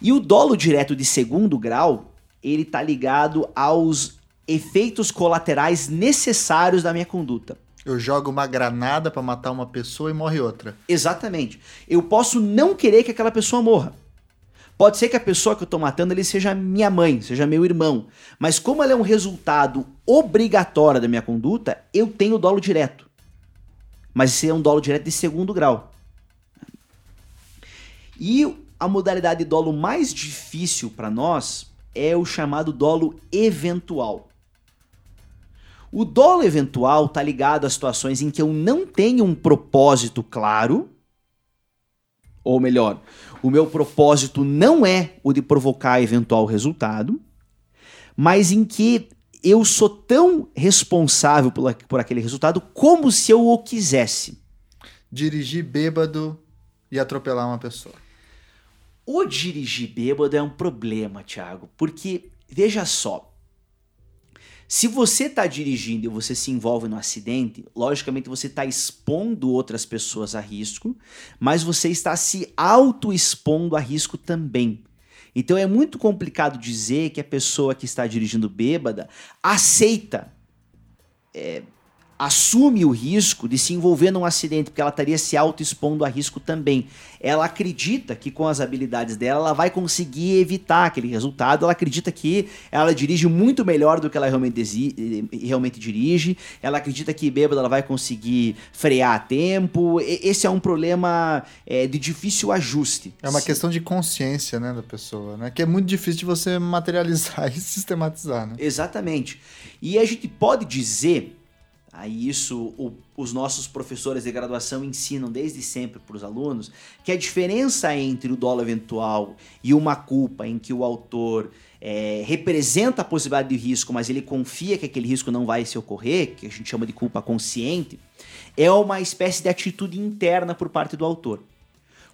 E o dolo direto de segundo grau, ele tá ligado aos efeitos colaterais necessários da minha conduta. Eu jogo uma granada para matar uma pessoa e morre outra. Exatamente. Eu posso não querer que aquela pessoa morra. Pode ser que a pessoa que eu tô matando ele seja minha mãe, seja meu irmão. Mas como ela é um resultado obrigatório da minha conduta, eu tenho dolo direto. Mas esse é um dolo direto de segundo grau. E a modalidade de dolo mais difícil para nós é o chamado dolo eventual. O dolo eventual está ligado a situações em que eu não tenho um propósito claro, ou melhor, o meu propósito não é o de provocar eventual resultado, mas em que eu sou tão responsável por, por aquele resultado como se eu o quisesse. Dirigir bêbado e atropelar uma pessoa. O dirigir bêbado é um problema, Thiago, porque veja só, se você está dirigindo e você se envolve no acidente, logicamente você está expondo outras pessoas a risco, mas você está se auto-expondo a risco também. Então é muito complicado dizer que a pessoa que está dirigindo bêbada aceita é, assume o risco de se envolver num acidente, porque ela estaria se auto-expondo a risco também. Ela acredita que com as habilidades dela ela vai conseguir evitar aquele resultado, ela acredita que ela dirige muito melhor do que ela realmente, realmente dirige, ela acredita que bêbada ela vai conseguir frear a tempo. Esse é um problema é, de difícil ajuste. É uma Sim. questão de consciência né, da pessoa, né? que é muito difícil de você materializar e sistematizar. Né? Exatamente. E a gente pode dizer Aí isso o, os nossos professores de graduação ensinam desde sempre para os alunos que a diferença entre o dolo eventual e uma culpa em que o autor é, representa a possibilidade de risco, mas ele confia que aquele risco não vai se ocorrer, que a gente chama de culpa consciente, é uma espécie de atitude interna por parte do autor.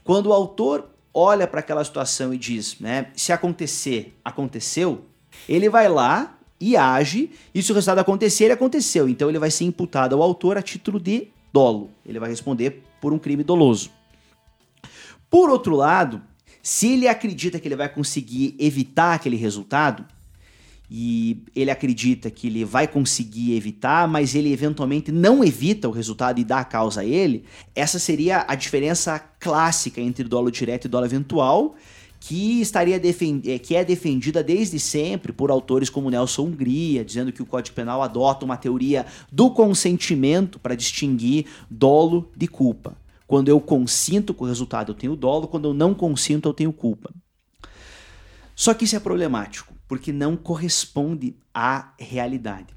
Quando o autor olha para aquela situação e diz, né, se acontecer, aconteceu, ele vai lá e age, e se o resultado acontecer, ele aconteceu. Então ele vai ser imputado ao autor a título de dolo. Ele vai responder por um crime doloso. Por outro lado, se ele acredita que ele vai conseguir evitar aquele resultado, e ele acredita que ele vai conseguir evitar, mas ele eventualmente não evita o resultado e dá a causa a ele, essa seria a diferença clássica entre dolo direto e dolo eventual, que estaria defend... Eh, que é defendida desde sempre por autores como Nelson Hungria, dizendo que o Código Penal adota uma teoria do consentimento para distinguir dolo de culpa. Quando eu consinto com o resultado, eu tenho dolo, quando eu não consinto, eu tenho culpa. Só que isso é problemático, porque não corresponde à realidade.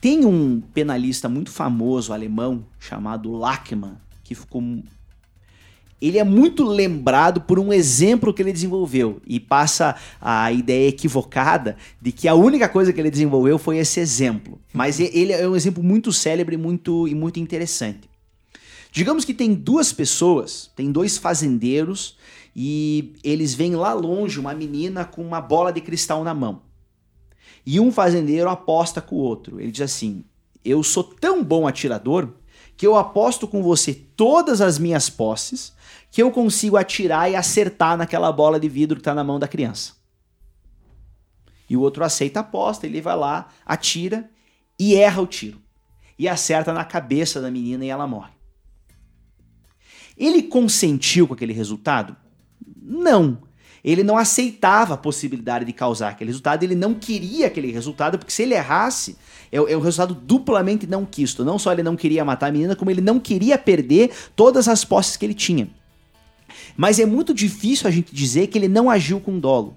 Tem um penalista muito famoso alemão chamado Lachmann, que ficou ele é muito lembrado por um exemplo que ele desenvolveu e passa a ideia equivocada de que a única coisa que ele desenvolveu foi esse exemplo. Mas ele é um exemplo muito célebre muito, e muito interessante. Digamos que tem duas pessoas, tem dois fazendeiros e eles veem lá longe uma menina com uma bola de cristal na mão. E um fazendeiro aposta com o outro. Ele diz assim: Eu sou tão bom atirador que eu aposto com você todas as minhas posses, que eu consigo atirar e acertar naquela bola de vidro que está na mão da criança. E o outro aceita a aposta, ele vai lá, atira e erra o tiro. E acerta na cabeça da menina e ela morre. Ele consentiu com aquele resultado? Não. Ele não aceitava a possibilidade de causar aquele resultado, ele não queria aquele resultado, porque se ele errasse, é, é um resultado duplamente não quisto. Não só ele não queria matar a menina, como ele não queria perder todas as posses que ele tinha. Mas é muito difícil a gente dizer que ele não agiu com dolo.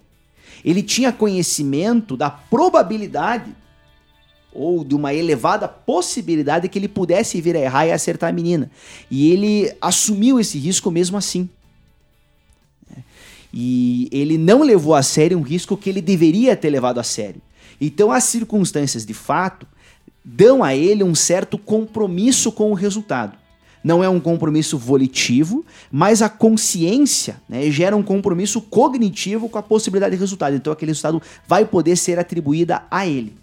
Ele tinha conhecimento da probabilidade ou de uma elevada possibilidade que ele pudesse vir a errar e acertar a menina. E ele assumiu esse risco mesmo assim. E ele não levou a sério um risco que ele deveria ter levado a sério. Então as circunstâncias de fato dão a ele um certo compromisso com o resultado. Não é um compromisso volitivo, mas a consciência né, gera um compromisso cognitivo com a possibilidade de resultado. Então aquele resultado vai poder ser atribuída a ele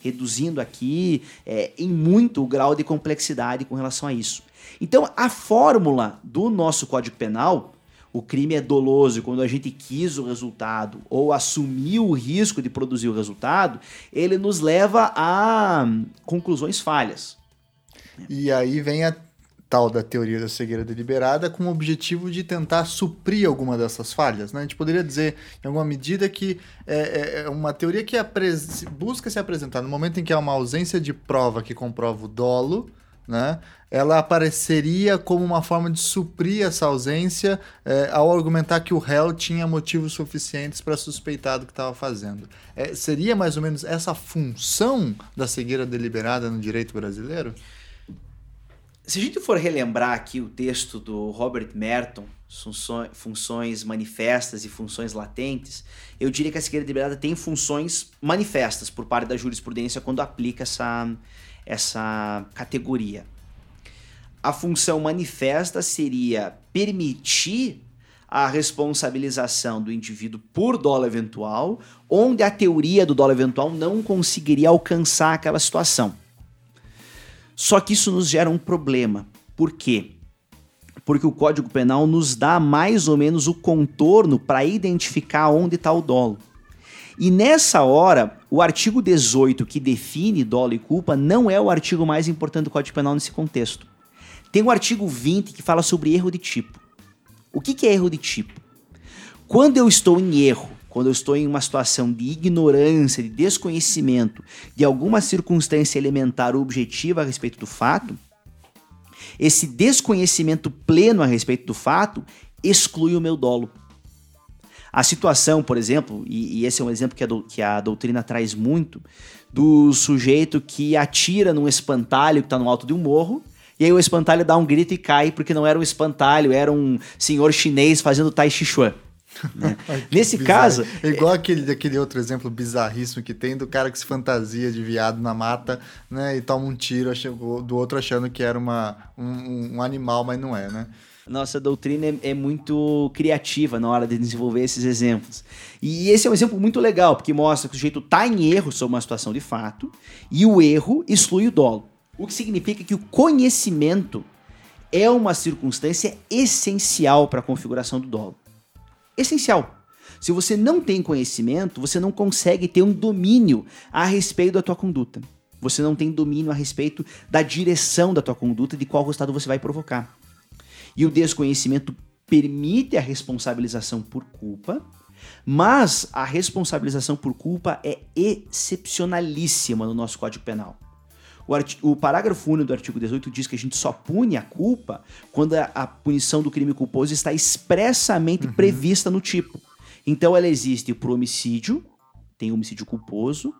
reduzindo aqui é, em muito o grau de complexidade com relação a isso. Então, a fórmula do nosso Código Penal, o crime é doloso quando a gente quis o resultado ou assumiu o risco de produzir o resultado, ele nos leva a conclusões falhas. E aí vem a tal da teoria da cegueira deliberada com o objetivo de tentar suprir alguma dessas falhas. Né? A gente poderia dizer, em alguma medida, que é, é, é uma teoria que busca se apresentar no momento em que há uma ausência de prova que comprova o dolo, né? ela apareceria como uma forma de suprir essa ausência é, ao argumentar que o réu tinha motivos suficientes para suspeitar do que estava fazendo. É, seria mais ou menos essa função da cegueira deliberada no direito brasileiro? Se a gente for relembrar aqui o texto do Robert Merton, funções manifestas e funções latentes, eu diria que a cegueira deliberada tem funções manifestas por parte da jurisprudência quando aplica essa, essa categoria. A função manifesta seria permitir a responsabilização do indivíduo por dolo eventual, onde a teoria do dolo eventual não conseguiria alcançar aquela situação. Só que isso nos gera um problema. Por quê? Porque o Código Penal nos dá mais ou menos o contorno para identificar onde está o dolo. E nessa hora, o artigo 18, que define dolo e culpa, não é o artigo mais importante do Código Penal nesse contexto. Tem o artigo 20 que fala sobre erro de tipo. O que, que é erro de tipo? Quando eu estou em erro quando eu estou em uma situação de ignorância, de desconhecimento de alguma circunstância elementar ou objetiva a respeito do fato, esse desconhecimento pleno a respeito do fato exclui o meu dolo. A situação, por exemplo, e, e esse é um exemplo que a, do, que a doutrina traz muito, do sujeito que atira num espantalho que está no alto de um morro, e aí o espantalho dá um grito e cai, porque não era um espantalho, era um senhor chinês fazendo Tai Chi Chuan. Né? Nesse bizarro. caso. É igual aquele, aquele outro exemplo bizarríssimo que tem do cara que se fantasia de viado na mata, né? E toma um tiro do outro achando que era uma, um, um animal, mas não é, né? Nossa doutrina é, é, muito criativa na hora de desenvolver esses exemplos. E esse é um exemplo muito legal, porque mostra que o sujeito está em erro sobre uma situação de fato, e o erro exclui o dolo. O que significa que o conhecimento é uma circunstância essencial para a configuração do dolo essencial. Se você não tem conhecimento, você não consegue ter um domínio a respeito da tua conduta. Você não tem domínio a respeito da direção da tua conduta, de qual resultado você vai provocar. E o desconhecimento permite a responsabilização por culpa, mas a responsabilização por culpa é excepcionalíssima no nosso Código Penal. O, o parágrafo único do artigo 18 diz que a gente só pune a culpa quando a, a punição do crime culposo está expressamente uhum. prevista no tipo. Então ela existe para o homicídio, tem homicídio culposo,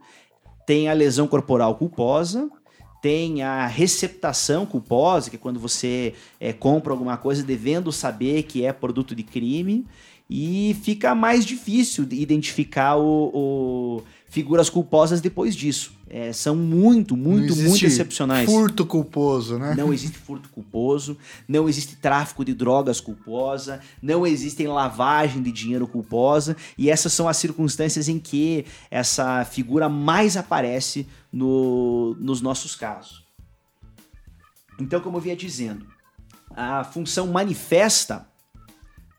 tem a lesão corporal culposa, tem a receptação culposa, que é quando você é, compra alguma coisa devendo saber que é produto de crime, e fica mais difícil identificar o, o figuras culposas depois disso. É, são muito, muito, muito excepcionais. Furto culposo, né? Não existe furto culposo, não existe tráfico de drogas culposa, não existe lavagem de dinheiro culposa, e essas são as circunstâncias em que essa figura mais aparece no, nos nossos casos. Então, como eu vinha dizendo, a função manifesta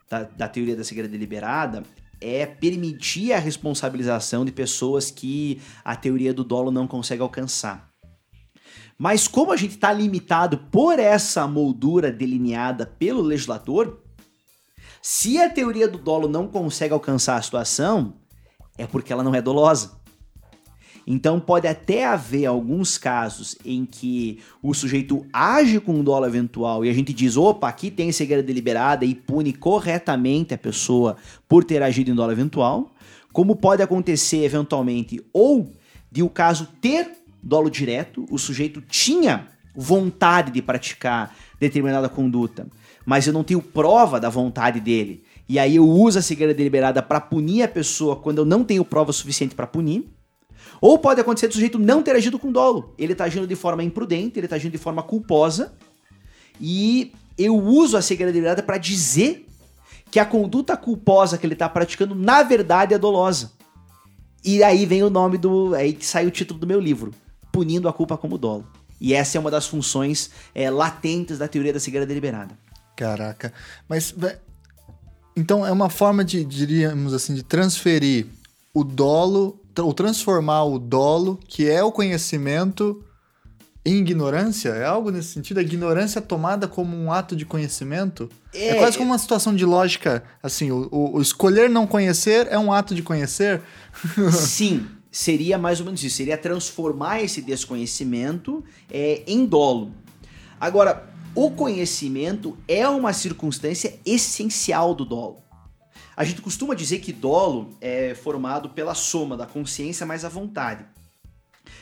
da, da teoria da cegueira deliberada é permitir a responsabilização de pessoas que a teoria do dolo não consegue alcançar. Mas como a gente está limitado por essa moldura delineada pelo legislador, se a teoria do dolo não consegue alcançar a situação, é porque ela não é dolosa. Então pode até haver alguns casos em que o sujeito age com dolo eventual e a gente diz, opa, aqui tem cegueira deliberada e pune corretamente a pessoa por ter agido em dolo eventual, como pode acontecer eventualmente ou de o caso ter dolo direto, o sujeito tinha vontade de praticar determinada conduta, mas eu não tenho prova da vontade dele. E aí eu uso a cegueira deliberada para punir a pessoa quando eu não tenho prova suficiente para punir. Ou pode acontecer do sujeito não ter agido com dolo. Ele está agindo de forma imprudente, ele está agindo de forma culposa. E eu uso a cegueira deliberada para dizer que a conduta culposa que ele está praticando, na verdade, é dolosa. E aí vem o nome do. Aí que sai o título do meu livro: Punindo a culpa como dolo. E essa é uma das funções é, latentes da teoria da cegueira deliberada. Caraca. Mas. Então é uma forma de, diríamos assim, de transferir o dolo ou transformar o dolo, que é o conhecimento, em ignorância? É algo nesse sentido? A ignorância tomada como um ato de conhecimento? É, é quase como uma situação de lógica, assim, o, o, o escolher não conhecer é um ato de conhecer? Sim, seria mais ou menos isso. Seria transformar esse desconhecimento é, em dolo. Agora, o conhecimento é uma circunstância essencial do dolo. A gente costuma dizer que dolo é formado pela soma da consciência mais a vontade.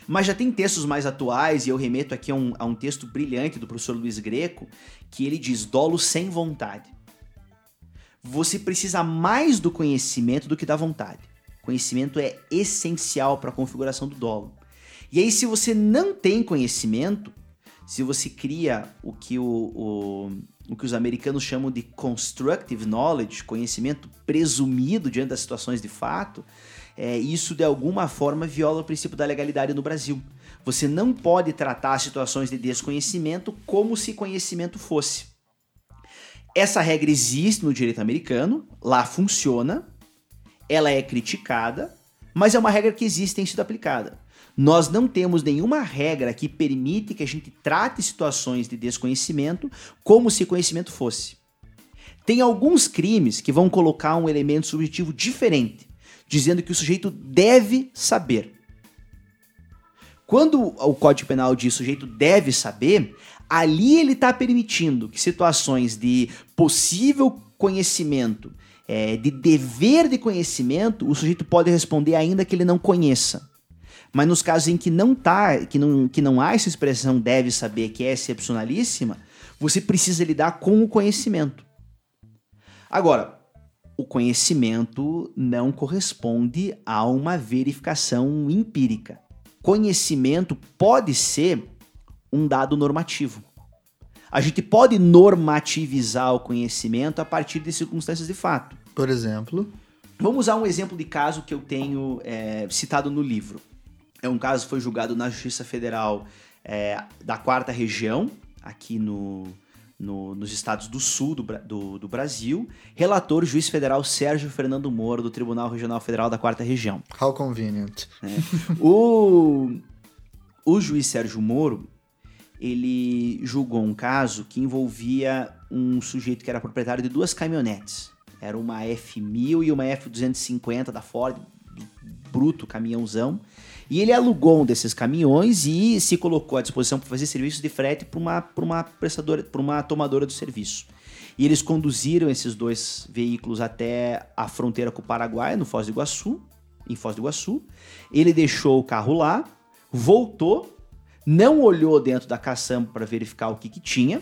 Mas já tem textos mais atuais, e eu remeto aqui a um, a um texto brilhante do professor Luiz Greco, que ele diz dolo sem vontade. Você precisa mais do conhecimento do que da vontade. Conhecimento é essencial para a configuração do dolo. E aí, se você não tem conhecimento, se você cria o que o, o o que os americanos chamam de constructive knowledge, conhecimento presumido diante das situações de fato, é, isso de alguma forma viola o princípio da legalidade no Brasil. Você não pode tratar situações de desconhecimento como se conhecimento fosse. Essa regra existe no direito americano, lá funciona, ela é criticada, mas é uma regra que existe e tem sido aplicada. Nós não temos nenhuma regra que permite que a gente trate situações de desconhecimento como se conhecimento fosse. Tem alguns crimes que vão colocar um elemento subjetivo diferente, dizendo que o sujeito deve saber. Quando o Código Penal diz sujeito deve saber, ali ele está permitindo que situações de possível conhecimento, é, de dever de conhecimento, o sujeito pode responder ainda que ele não conheça. Mas nos casos em que não tá, que não, que não há essa expressão deve saber que é excepcionalíssima, você precisa lidar com o conhecimento. Agora, o conhecimento não corresponde a uma verificação empírica. Conhecimento pode ser um dado normativo. A gente pode normativizar o conhecimento a partir de circunstâncias de fato. Por exemplo? Vamos usar um exemplo de caso que eu tenho é, citado no livro. É um caso que foi julgado na Justiça Federal é, da quarta região, aqui no, no, nos estados do sul do, do, do, Brasil. Relator, juiz federal Sérgio Fernando Moro, do Tribunal Regional Federal da quarta região. How convenient. É. O, o juiz Sérgio Moro, ele julgou um caso que envolvia um sujeito que era proprietário de duas caminhonetes. Era uma F1000 e uma F250 da Ford, bruto caminhãozão. E ele alugou um desses caminhões e se colocou à disposição para fazer serviços de frete para uma, uma prestadora, para uma tomadora do serviço. E eles conduziram esses dois veículos até a fronteira com o Paraguai, no Foz do Iguaçu, em Foz do Iguaçu. Ele deixou o carro lá, voltou, não olhou dentro da caçamba para verificar o que, que tinha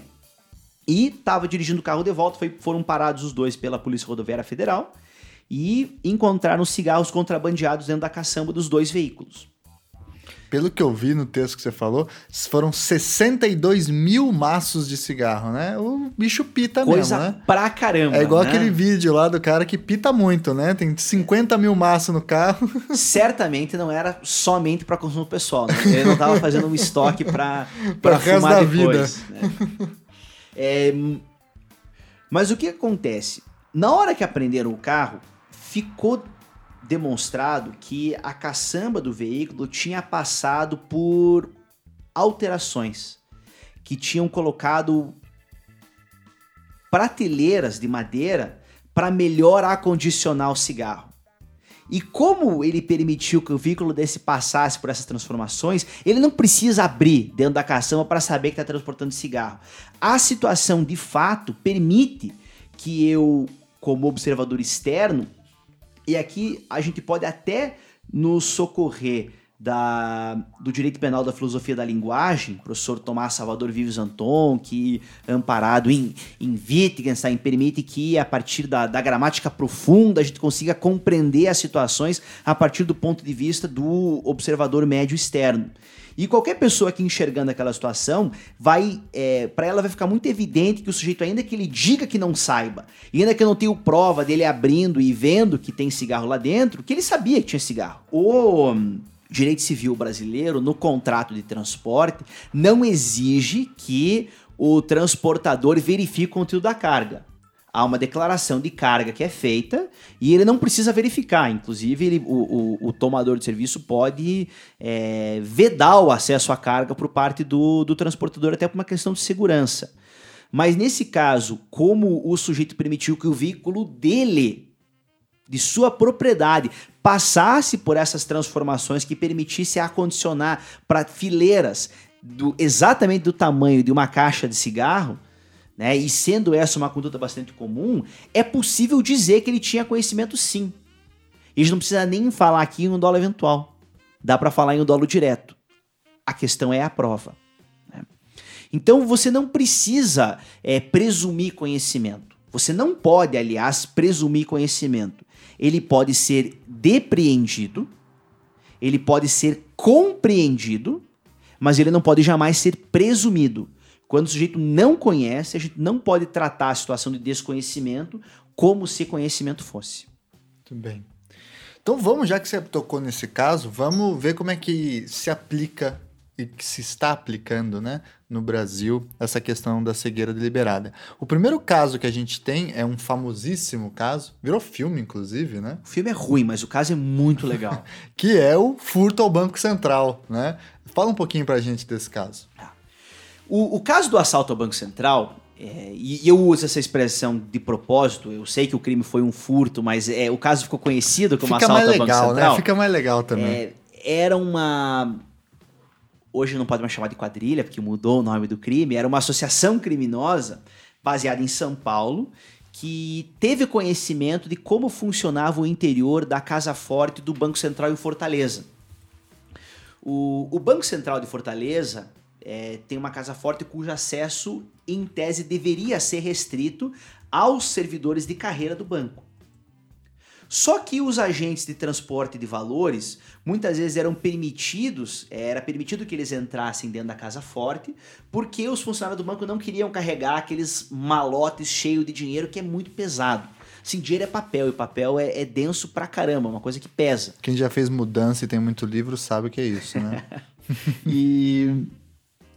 e estava dirigindo o carro de volta. Foi, foram parados os dois pela Polícia Rodoviária Federal e encontraram cigarros contrabandeados dentro da caçamba dos dois veículos. Pelo que eu vi no texto que você falou, foram 62 mil maços de cigarro, né? O bicho pita Coisa mesmo, né? pra caramba. É igual né? aquele vídeo lá do cara que pita muito, né? Tem 50 mil maços no carro. Certamente não era somente para consumo pessoal, né? Ele não tava fazendo um estoque Pra para resto fumar depois. né? É, mas o que acontece? Na hora que aprenderam o carro, ficou demonstrado que a caçamba do veículo tinha passado por alterações que tinham colocado prateleiras de madeira para melhor acondicionar o cigarro. E como ele permitiu que o veículo desse passasse por essas transformações, ele não precisa abrir dentro da caçamba para saber que está transportando cigarro. A situação de fato permite que eu, como observador externo, e aqui a gente pode até nos socorrer da, do direito penal da filosofia da linguagem, professor Tomás Salvador Vives Anton, que amparado em, em Wittgenstein permite que a partir da, da gramática profunda a gente consiga compreender as situações a partir do ponto de vista do observador médio externo. E qualquer pessoa que enxergando aquela situação, vai, é, para ela vai ficar muito evidente que o sujeito, ainda que ele diga que não saiba, e ainda que eu não tenha prova dele abrindo e vendo que tem cigarro lá dentro, que ele sabia que tinha cigarro. O direito civil brasileiro, no contrato de transporte, não exige que o transportador verifique o conteúdo da carga há uma declaração de carga que é feita e ele não precisa verificar. Inclusive, ele, o, o, o, tomador de serviço pode é, vedar o acesso à carga por parte do, do transportador, até por uma questão de segurança. Mas nesse caso, como o sujeito permitiu que o veículo dele, de sua propriedade, passasse por essas transformações que permitisse acondicionar para fileiras do, exatamente do tamanho de uma caixa de cigarro, né, e sendo essa uma conduta bastante comum, é possível dizer que ele tinha conhecimento sim. E a gente não precisa nem falar aqui em um dolo eventual. Dá para falar em um dolo direto. A questão é a prova. Né? Então você não precisa é, presumir conhecimento. Você não pode, aliás, presumir conhecimento. Ele pode ser depreendido, ele pode ser compreendido, mas ele não pode jamais ser presumido. Quando o sujeito não conhece, a gente não pode tratar a situação de desconhecimento como se conhecimento fosse. Muito bem. Então vamos, já que você tocou nesse caso, vamos ver como é que se aplica e que se está aplicando né, no Brasil essa questão da cegueira deliberada. O primeiro caso que a gente tem é um famosíssimo caso, virou filme, inclusive, né? O filme é ruim, mas o caso é muito legal. que é o furto ao Banco Central, né? Fala um pouquinho pra gente desse caso. O, o caso do assalto ao Banco Central, é, e, eu uso essa expressão de propósito, eu sei que o crime foi um furto, mas é, o caso ficou conhecido como Fica assalto mais ao legal, Banco Central. Né? Fica mais legal também. É, era uma. Hoje não pode mais chamar de quadrilha, porque mudou o nome do crime. Era uma associação criminosa baseada em São Paulo, que teve conhecimento de como funcionava o interior da Casa Forte do Banco Central em Fortaleza. O, o Banco Central de Fortaleza é, tem uma casa forte cujo acesso, em tese, deveria ser restrito aos servidores de carreira do banco. Só que os agentes de transporte de valores muitas vezes eram permitidos, era permitido que eles entrassem dentro da casa forte, porque os funcionários do banco não queriam carregar aqueles malotes cheios de dinheiro que é muito pesado. Assim, dinheiro é papel, e papel é, é denso pra caramba, uma coisa que pesa. Quem já fez mudança e tem muito livro sabe o que é isso, né? e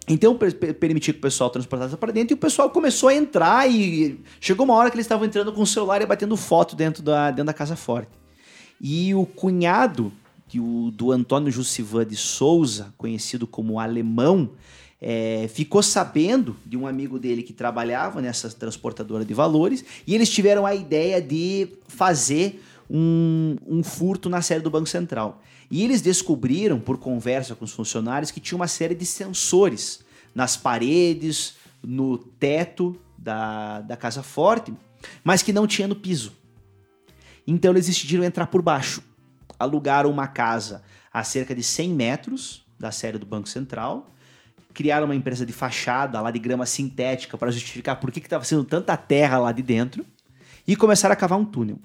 então permitiu que o pessoal transportasse para dentro e o pessoal começou a entrar e chegou uma hora que eles estavam entrando com o celular e batendo foto dentro da, dentro da casa forte. E o cunhado do, do Antônio Jussivan de Souza, conhecido como Alemão, é, ficou sabendo de um amigo dele que trabalhava nessa transportadora de valores e eles tiveram a ideia de fazer um, um furto na sede do Banco Central. E eles descobriram, por conversa com os funcionários, que tinha uma série de sensores nas paredes, no teto da, da casa forte, mas que não tinha no piso. Então eles decidiram entrar por baixo. Alugaram uma casa a cerca de 100 metros da sede do Banco Central, criaram uma empresa de fachada lá de grama sintética para justificar por que estava sendo tanta terra lá de dentro e começaram a cavar um túnel.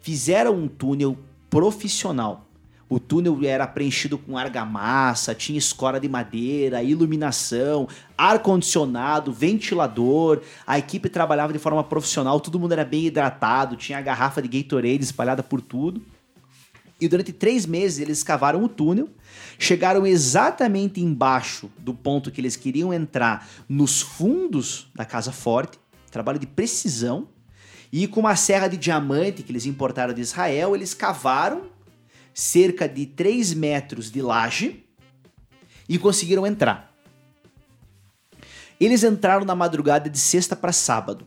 Fizeram um túnel profissional O túnel era preenchido com argamassa, tinha escora de madeira, iluminação, ar-condicionado, ventilador. A equipe trabalhava de forma profissional, todo mundo era bem hidratado, tinha a garrafa de Gatorade espalhada por tudo. E durante três meses eles cavaram o túnel, chegaram exatamente embaixo do ponto que eles queriam entrar, nos fundos da Casa Forte, trabalho de precisão. E com uma serra de diamante que eles importaram de Israel, eles cavaram cerca de 3 metros de laje e conseguiram entrar. Eles entraram na madrugada de sexta para sábado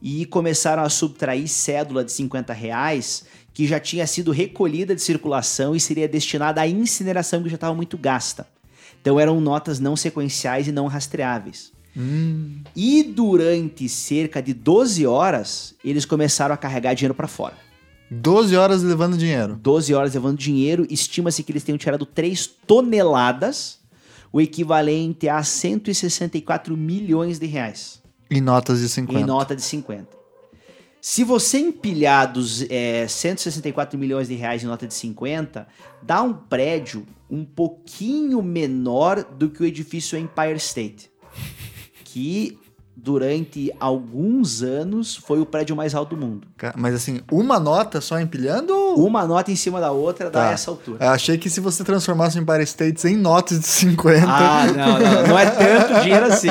e começaram a subtrair cédula de 50 reais que já tinha sido recolhida de circulação e seria destinada à incineração que já estava muito gasta. Então eram notas não sequenciais e não rastreáveis. Hum. E durante cerca de 12 horas, eles começaram a carregar dinheiro para fora. 12 horas levando dinheiro. 12 horas levando dinheiro. Estima-se que eles tenham tirado 3 toneladas, o equivalente a 164 milhões de reais. Em notas de 50. Em nota de 50. Se você empilhar dos é, 164 milhões de reais em nota de 50, dá um prédio um pouquinho menor do que o edifício Empire State. Que durante alguns anos foi o prédio mais alto do mundo. Mas assim, uma nota só empilhando? Uma nota em cima da outra tá. dá essa altura. Eu achei que se você transformasse o Empire States em notas de 50. Ah, não, não. Não é tanto dinheiro assim.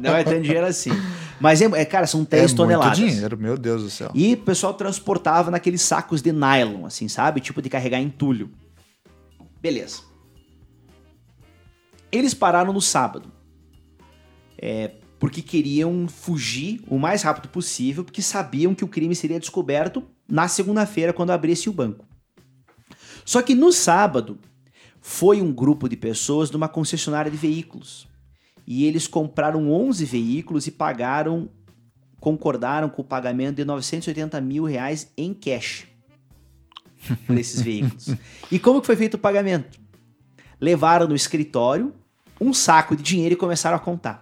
Não é tanto dinheiro assim. Mas, é, é cara, são 3 é toneladas. Muito dinheiro, meu Deus do céu. E o pessoal transportava naqueles sacos de nylon, assim, sabe? Tipo de carregar entulho. Beleza. Eles pararam no sábado. É, porque queriam fugir o mais rápido possível, porque sabiam que o crime seria descoberto na segunda-feira, quando abrisse o banco. Só que no sábado, foi um grupo de pessoas numa concessionária de veículos. E eles compraram 11 veículos e pagaram, concordaram com o pagamento de 980 mil reais em cash por esses veículos. E como que foi feito o pagamento? Levaram no escritório um saco de dinheiro e começaram a contar.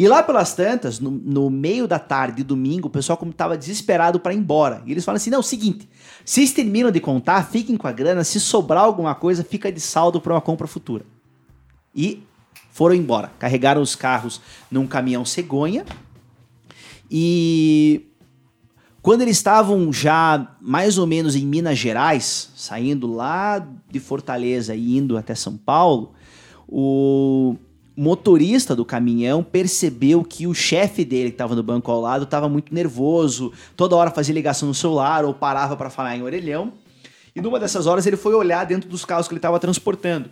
E lá pelas tantas, no, no meio da tarde, domingo, o pessoal como estava desesperado para ir embora. E eles falam assim: não, seguinte, vocês terminam de contar, fiquem com a grana, se sobrar alguma coisa, fica de saldo para uma compra futura. E foram embora. Carregaram os carros num caminhão cegonha. E quando eles estavam já mais ou menos em Minas Gerais, saindo lá de Fortaleza e indo até São Paulo, o motorista do caminhão percebeu que o chefe dele, que estava no banco ao lado, estava muito nervoso, toda hora fazia ligação no celular ou parava para falar em orelhão. E numa dessas horas ele foi olhar dentro dos carros que ele estava transportando.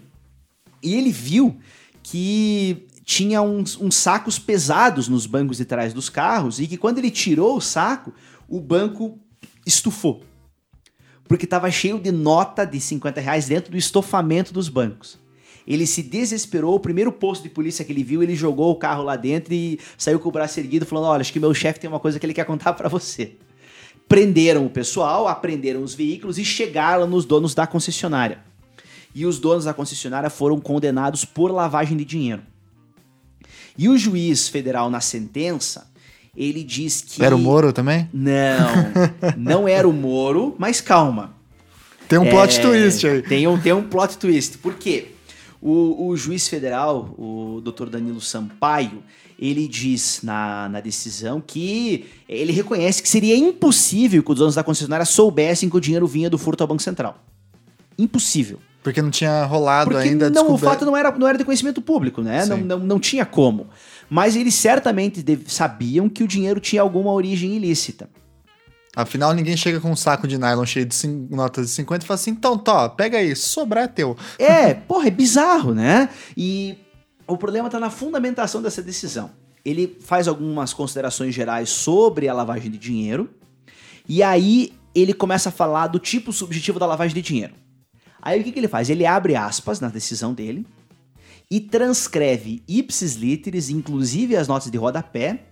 E ele viu que tinha uns, uns, sacos pesados nos bancos de trás dos carros e que quando ele tirou o saco, o banco estufou. Porque estava cheio de nota de 50 reais dentro do estofamento dos bancos. Ele se desesperou, o primeiro posto de polícia que ele viu, ele jogou o carro lá dentro e saiu com o braço erguido, falando: Olha, acho que meu chefe tem uma coisa que ele quer contar para você. Prenderam o pessoal, apreenderam os veículos e chegaram nos donos da concessionária. E os donos da concessionária foram condenados por lavagem de dinheiro. E o juiz federal, na sentença, ele diz que. Era o Moro também? Não, não era o Moro, mas calma. Tem um é, plot twist aí. Tem um, tem um plot twist. Por quê? O, o juiz federal, o doutor Danilo Sampaio, ele diz na, na decisão que ele reconhece que seria impossível que os donos da concessionária soubessem que o dinheiro vinha do furto ao Banco Central. Impossível. Porque não tinha rolado Porque ainda. Não, o fato não era, não era de conhecimento público, né? Não, não, não tinha como. Mas eles certamente sabiam que o dinheiro tinha alguma origem ilícita. Afinal, ninguém chega com um saco de nylon cheio de notas de 50 e fala assim: então, tó, pega aí, sobrar é teu. É, porra, é bizarro, né? E o problema tá na fundamentação dessa decisão. Ele faz algumas considerações gerais sobre a lavagem de dinheiro, e aí ele começa a falar do tipo subjetivo da lavagem de dinheiro. Aí o que, que ele faz? Ele abre aspas na decisão dele e transcreve ipsis literis, inclusive as notas de rodapé,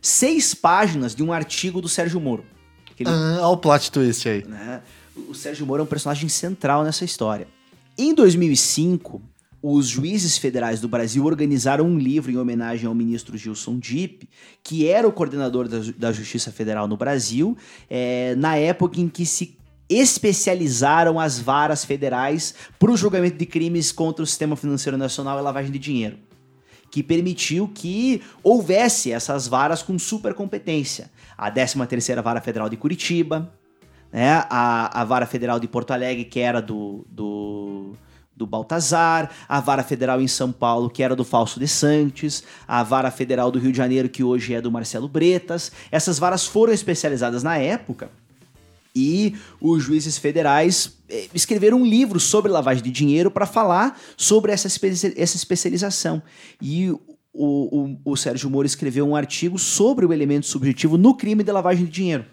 seis páginas de um artigo do Sérgio Moro. Ele Ah, olha o plot twist aí. né? O Sérgio Moro é um personagem central nessa história. Em 2005, os juízes federais do Brasil organizaram um livro em homenagem ao ministro Gilson Dipp, que era o coordenador da, da Justiça Federal no Brasil, é, na época em que se especializaram as varas federais para o julgamento de crimes contra o sistema financeiro nacional e lavagem de dinheiro, que permitiu que houvesse essas varas com supercompetência. A 13ª Vara Federal de Curitiba, né, a, a Vara Federal de Porto Alegre, que era do, do do Baltazar, a Vara Federal em São Paulo, que era do Falso de Santos, a Vara Federal do Rio de Janeiro, que hoje é do Marcelo Bretas. Essas varas foram especializadas na época e os juízes federais eh, escreveram um livro sobre lavagem de dinheiro para falar sobre essa, espe essa especialização. E o, o, o Sérgio Moro escreveu um artigo sobre o elemento subjetivo no crime de lavagem de dinheiro.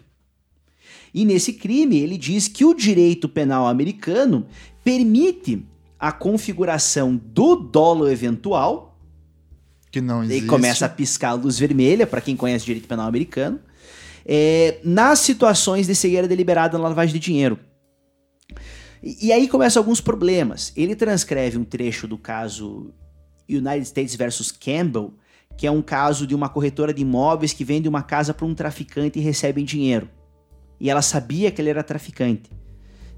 E nesse crime, ele diz que o direito penal americano permite a configuração do dolo eventual. Que não existe. E começa a piscar a luz vermelha, para quem conhece direito penal americano. É, nas situações de cegueira deliberada na lavagem de dinheiro. E, e aí começam alguns problemas. Ele transcreve um trecho do caso United States versus Campbell, que é um caso de uma corretora de imóveis que vende uma casa para um traficante e recebe dinheiro. E ela sabia que ele era traficante.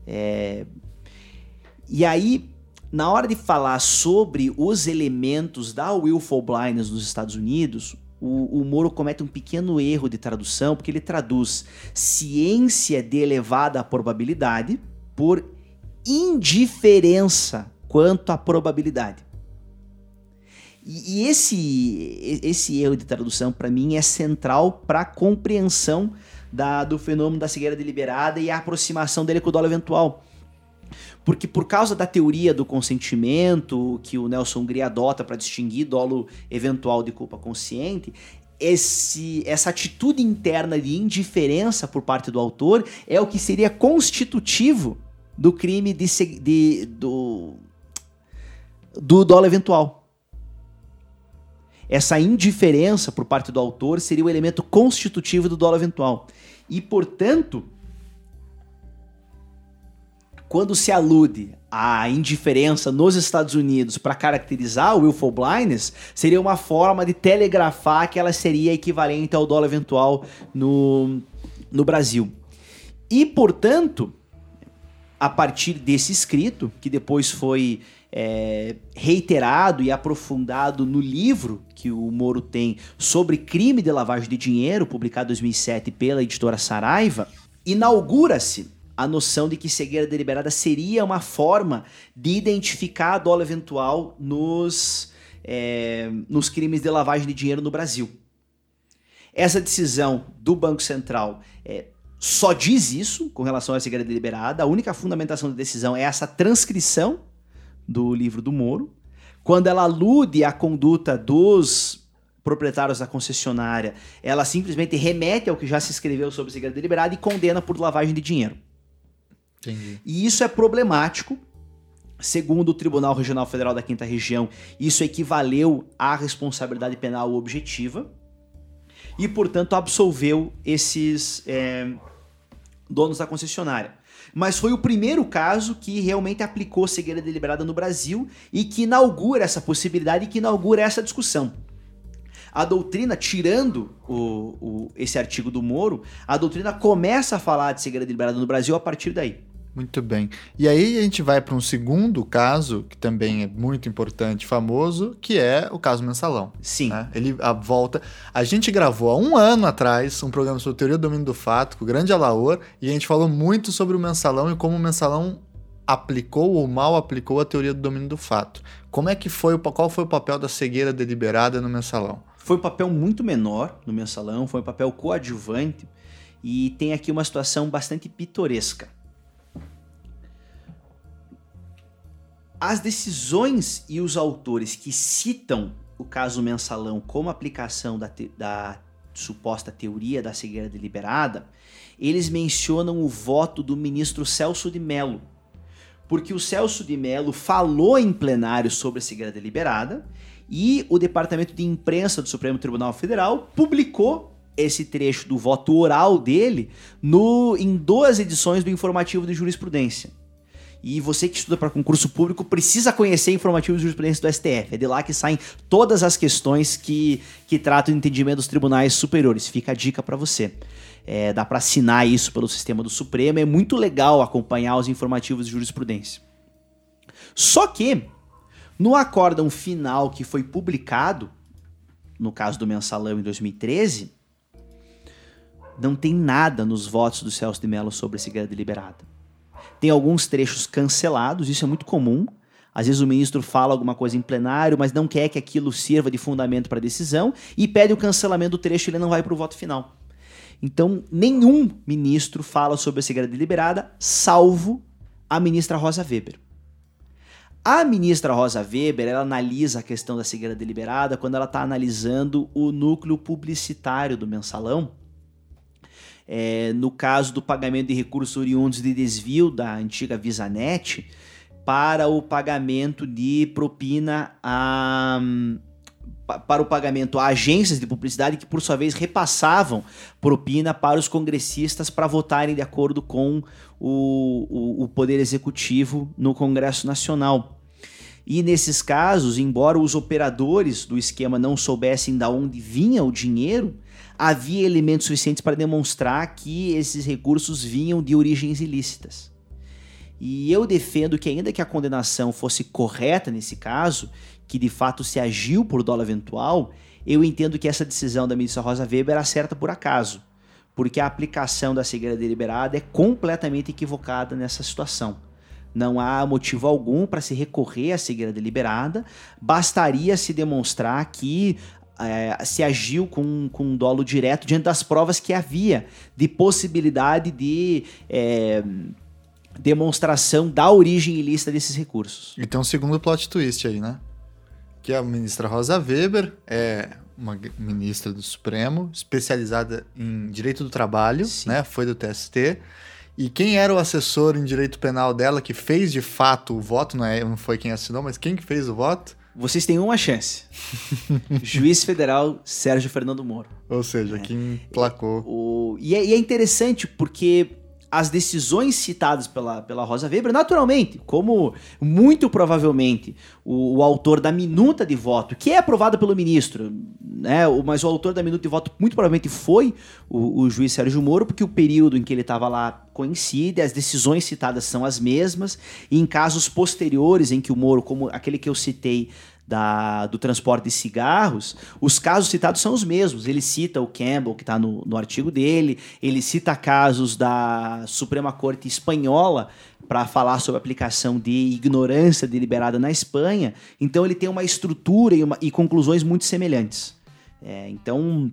É... E aí na hora de falar sobre os elementos da willful blindness nos Estados Unidos, o, o Moro comete um pequeno erro de tradução, porque ele traduz ciência de elevada probabilidade por indiferença quanto à probabilidade. E, e esse, esse erro de tradução, para mim, é central para a compreensão da, do fenômeno da cegueira deliberada e a aproximação dele com o dólar eventual. Porque por causa da teoria do consentimento que o Nelson Gri adota para distinguir dolo eventual de culpa consciente, esse, essa atitude interna de indiferença por parte do autor é o que seria constitutivo do crime de, de do, do dolo eventual. Essa indiferença por parte do autor seria o elemento constitutivo do dolo eventual. E, portanto, quando se alude à indiferença nos Estados Unidos para caracterizar o willful blindness, seria uma forma de telegrafar que ela seria equivalente ao dólar eventual no, no Brasil. E, portanto, a partir desse escrito, que depois foi é, reiterado e aprofundado no livro que o Moro tem sobre crime de lavagem de dinheiro, publicado em 2007 pela editora Saraiva, inaugura-se a noção de que cegueira deliberada seria uma forma de identificar a dolo eventual nos, é, nos crimes de lavagem de dinheiro no Brasil. Essa decisão do Banco Central é, só diz isso com relação à cegueira deliberada. A única fundamentação da decisão é essa transcrição do livro do Moro. Quando ela alude à conduta dos proprietários da concessionária, ela simplesmente remete ao que já se escreveu sobre cegueira deliberada e condena por lavagem de dinheiro. Entendi. E isso é problemático. Segundo o Tribunal Regional Federal da Quinta Região, isso equivaleu à responsabilidade penal objetiva e, portanto, absolveu esses é, donos da concessionária. Mas foi o primeiro caso que realmente aplicou cegueira deliberada no Brasil e que inaugura essa possibilidade e que inaugura essa discussão. A doutrina, tirando o, o, esse artigo do Moro, a doutrina começa a falar de cegueira deliberada no Brasil a partir daí. Muito bem. E aí a gente vai para um segundo caso, que também é muito importante, famoso, que é o caso mensalão. Sim. Né? Ele a volta. A gente gravou há um ano atrás um programa sobre teoria do domínio do fato, com o grande Alaor, e a gente falou muito sobre o mensalão e como o mensalão aplicou ou mal aplicou a teoria do domínio do fato. Como é que foi o qual foi o papel da cegueira deliberada no mensalão? Foi um papel muito menor no mensalão, foi um papel coadjuvante e tem aqui uma situação bastante pitoresca. As decisões e os autores que citam o caso mensalão como aplicação da, te, da suposta teoria da cegueira deliberada, eles mencionam o voto do ministro Celso de Mello. Porque o Celso de Mello falou em plenário sobre a cegueira deliberada e o Departamento de Imprensa do Supremo Tribunal Federal publicou esse trecho do voto oral dele no, em duas edições do Informativo de Jurisprudência. E você que estuda para concurso público precisa conhecer informativos de jurisprudência do STF. É de lá que saem todas as questões que, que tratam do entendimento dos tribunais superiores. Fica a dica para você. É, dá para assinar isso pelo sistema do Supremo. É muito legal acompanhar os informativos de jurisprudência. Só que, no acórdão final que foi publicado, no caso do mensalão em 2013, não tem nada nos votos do Celso de Mello sobre a cegueira deliberada. Tem alguns trechos cancelados, isso é muito comum. Às vezes o ministro fala alguma coisa em plenário, mas não quer que aquilo sirva de fundamento para a decisão e pede o cancelamento do trecho e ele não vai para o voto final. Então, nenhum ministro fala sobre a cegueira deliberada, salvo a ministra Rosa Weber. A ministra Rosa Weber ela analisa a questão da cegueira deliberada quando ela está analisando o núcleo publicitário do mensalão é, no caso do pagamento de recursos oriundos de desvio da antiga Visanet para o pagamento de propina a para o pagamento a agências de publicidade que, por sua vez, repassavam propina para os congressistas para votarem de acordo com o, o, o, Poder Executivo no Congresso Nacional. E nesses casos, embora os operadores do esquema não soubessem de onde vinha o dinheiro, havia elementos suficientes para demonstrar que esses recursos vinham de origens ilícitas. E eu defendo que, ainda que a condenação fosse correta nesse caso, que de fato se agiu por dólar eventual, eu entendo que essa decisão da ministra Rosa Weber era certa por acaso, porque a aplicação da cegueira deliberada é completamente equivocada nessa situação. Não há motivo algum para se recorrer à cegueira deliberada, bastaria se demonstrar que é, se agiu com, com um dolo direto diante das provas que havia de possibilidade de é, demonstração da origem ilícita desses recursos. E um segundo plot twist aí, né? Que a ministra Rosa Weber é uma ministra do Supremo, especializada em direito do trabalho, Sim. né? Foi do TST. E quem era o assessor em direito penal dela que fez de fato o voto, não, é, não foi quem assinou, mas quem que fez o voto? Vocês têm uma chance. Juiz Federal Sérgio Fernando Moro. Ou seja, é. quem placou. O, e, é, e é interessante porque as decisões citadas pela, pela Rosa Weber, naturalmente, como muito provavelmente o, o, autor da minuta de voto, que é aprovada pelo ministro, né, mas o autor da minuta de voto muito provavelmente foi o, o juiz Sérgio Moro, porque o período em que ele estava lá coincide, as decisões citadas são as mesmas, e em casos posteriores em que o Moro, como aquele que eu citei da, do transporte de cigarros, os casos citados são os mesmos. Ele cita o Campbell, que está no, no artigo dele, ele cita casos da Suprema Corte Espanhola para falar sobre a aplicação de ignorância deliberada na Espanha. Então ele tem uma estrutura e, uma, e conclusões muito semelhantes. É, então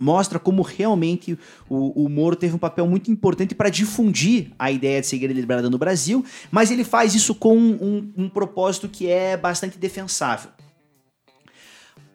mostra como realmente o, o Moro teve um papel muito importante para difundir a ideia de segredo deliberada no Brasil, mas ele faz isso com um, um, propósito que é bastante defensável.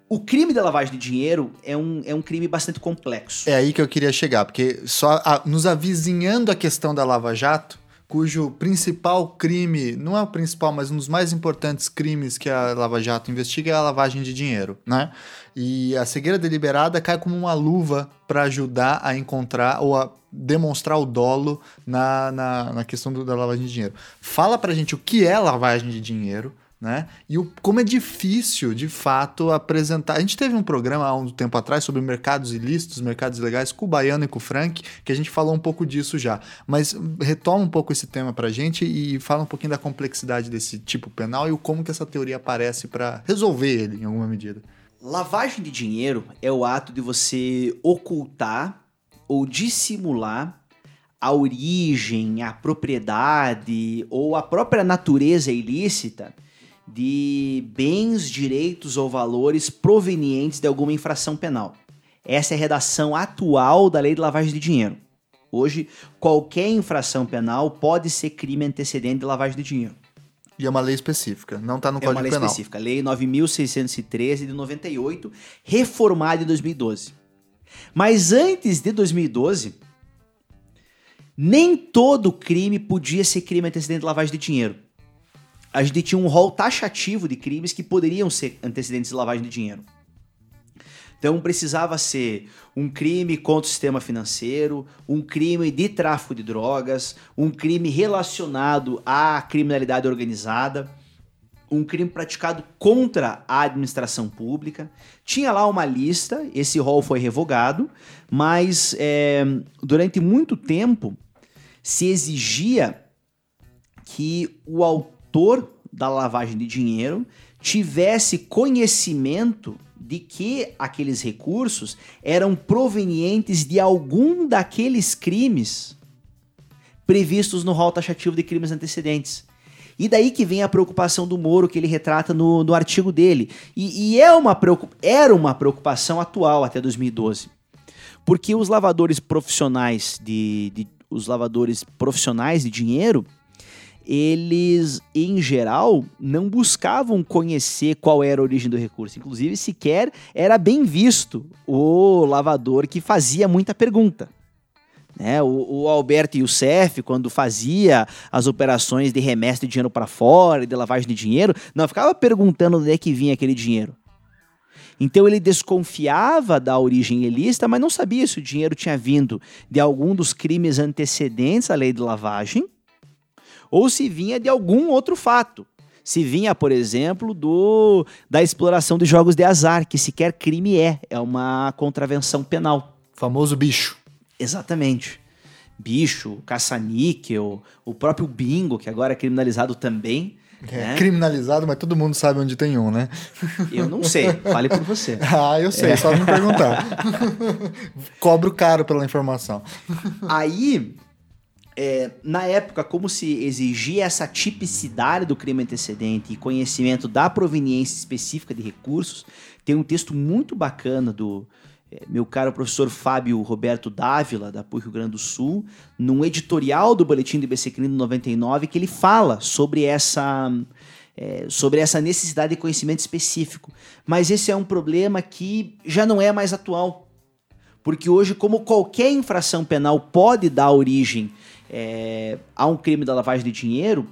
O crime da lavagem de dinheiro é um, é um crime bastante complexo. É aí que eu queria chegar, porque só a, nos avizinhando a questão da Lava Jato, cujo principal crime, não é o principal, mas um dos mais importantes crimes que a Lava Jato investiga é a lavagem de dinheiro, né? E a cegueira deliberada cai como uma luva para ajudar a encontrar ou a demonstrar o dolo na, na, na questão do, da lavagem de dinheiro. Fala pra gente o que é lavagem de dinheiro, né? E o, como é difícil, de fato, apresentar. A gente teve um programa há um tempo atrás sobre mercados ilícitos, mercados ilegais, com o Baiano e com o Frank, que a gente falou um pouco disso já. Mas retoma um pouco esse tema pra gente e fala um pouquinho da complexidade desse tipo penal e o como que essa teoria aparece para resolver ele, em alguma medida. Lavagem de dinheiro é o ato de você ocultar ou dissimular a origem, a propriedade ou a própria natureza ilícita de bens, direitos ou valores provenientes de alguma infração penal. Essa é a redação atual da lei de lavagem de dinheiro. Hoje, qualquer infração penal pode ser crime antecedente de lavagem de dinheiro. E é uma lei específica, não está no é Código Penal. É uma lei penal. específica, Lei 9.613 de 98, reformada em 2012. Mas antes de 2012, nem todo crime podia ser crime antecedente de lavagem de dinheiro a gente tinha um rol taxativo de crimes que poderiam ser antecedentes de lavagem de dinheiro. Então precisava ser um crime contra o sistema financeiro, um crime de tráfico de drogas, um crime relacionado à criminalidade organizada, um crime praticado contra a administração pública. Tinha lá uma lista, esse rol foi revogado, mas é, durante muito tempo se exigia que o autor da lavagem de dinheiro tivesse conhecimento de que aqueles recursos eram provenientes de algum daqueles crimes previstos no rol taxativo de crimes antecedentes. E daí que vem a preocupação do Moro que ele retrata no, no artigo dele. E, e é uma era uma preocupação atual até 2012. Porque os lavadores profissionais de, de os lavadores profissionais de dinheiro, eles, em geral, não buscavam conhecer qual era a origem do recurso. Inclusive, sequer era bem visto o lavador que fazia muita pergunta. Né? O, o Alberto Youssef, quando fazia as operações de remessa de dinheiro para fora e de lavagem de dinheiro, não ficava perguntando onde é que vinha aquele dinheiro. Então ele desconfiava da origem ilícita, mas não sabia se o dinheiro tinha vindo de algum dos crimes antecedentes à lei de lavagem ou se vinha de algum outro fato. Se vinha, por exemplo, do da exploração de jogos de azar, que sequer crime é, é uma contravenção penal. Famoso bicho. Exatamente. Bicho, caça-níquel, o próprio bingo, que agora é criminalizado também. É, né? criminalizado, mas todo mundo sabe onde tem um, né? Eu não sei, fale por você. ah, eu sei, é. só me perguntar. Cobro caro pela informação. Aí, é, na época, como se exigia essa tipicidade do crime antecedente e conhecimento da proveniência específica de recursos, tem um texto muito bacana do é, meu caro professor Fábio Roberto Dávila, da PUC Rio Grande do Sul, num editorial do Boletim do IBC Crime 99, que ele fala sobre essa, é, sobre essa necessidade de conhecimento específico. Mas esse é um problema que já não é mais atual. Porque hoje, como qualquer infração penal pode dar origem é, a um crime da lavagem de dinheiro,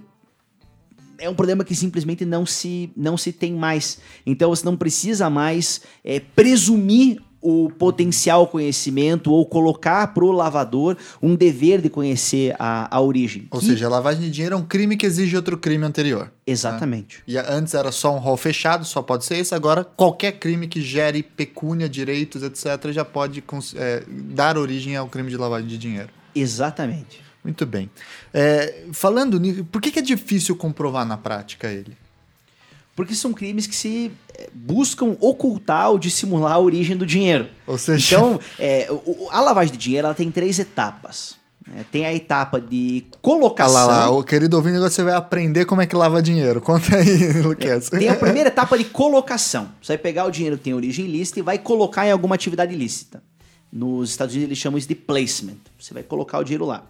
é um problema que simplesmente não se, não se tem mais. Então você não precisa mais é, presumir o potencial conhecimento ou colocar para o lavador um dever de conhecer a, a origem. Ou que... seja, a lavagem de dinheiro é um crime que exige outro crime anterior. Né? Exatamente. Né? E antes era só um rol fechado, só pode ser esse. Agora, qualquer crime que gere pecúnia, direitos, etc., já pode é, dar origem ao crime de lavagem de dinheiro. Exatamente. Muito bem. É, falando nisso, por que, que é difícil comprovar na prática ele? Porque são crimes que se é, buscam ocultar ou dissimular a origem do dinheiro. Ou seja... Então, é, a lavagem de dinheiro ela tem três etapas. Né? Tem a etapa de colocação. Ah lá, lá, o querido ouvindo, agora você vai aprender como é que lava dinheiro. Conta aí, Luquez. Tem a primeira etapa de colocação. Você vai pegar o dinheiro que tem origem ilícita e vai colocar em alguma atividade ilícita. Nos Estados Unidos eles chamam isso de placement. Você vai colocar o dinheiro lá.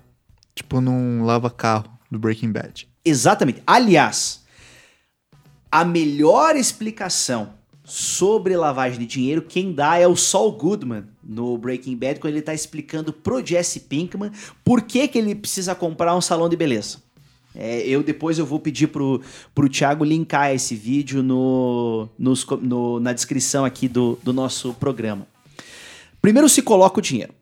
Tipo num lava-carro do Breaking Bad. Exatamente. Aliás, a melhor explicação sobre lavagem de dinheiro, quem dá é o Saul Goodman no Breaking Bad, quando ele está explicando pro Jesse Pinkman por que, que ele precisa comprar um salão de beleza. É, eu depois eu vou pedir pro, pro Thiago linkar esse vídeo no, nos, no, na descrição aqui do, do nosso programa. Primeiro se coloca o dinheiro.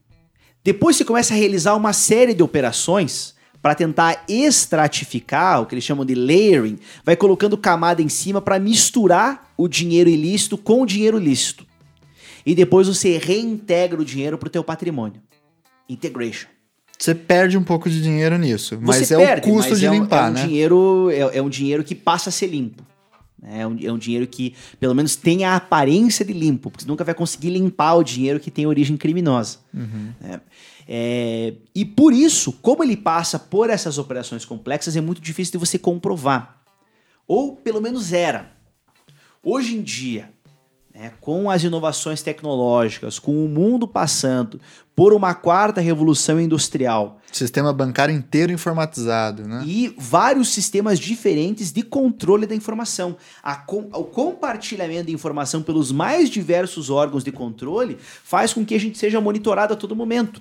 Depois você começa a realizar uma série de operações para tentar estratificar, o que eles chamam de layering, vai colocando camada em cima para misturar o dinheiro ilícito com o dinheiro lícito. E depois você reintegra o dinheiro para o teu patrimônio. Integration. Você perde um pouco de dinheiro nisso, mas você é perde, o custo de é limpar, um, é um né? Dinheiro, é, é um dinheiro que passa a ser limpo. É um, é um, dinheiro que, pelo menos, tem a aparência de limpo, porque você nunca vai conseguir limpar o dinheiro que tem origem criminosa. Uhum. É, é, e por isso, como ele passa por essas operações complexas, é muito difícil de você comprovar. Ou pelo menos era. Hoje em dia, né, com as inovações tecnológicas, com o mundo passando por uma quarta revolução industrial. Sistema bancário inteiro informatizado, né? E vários sistemas diferentes de controle da informação. Com, o compartilhamento de informação pelos mais diversos órgãos de controle faz com que a gente seja monitorado a todo momento.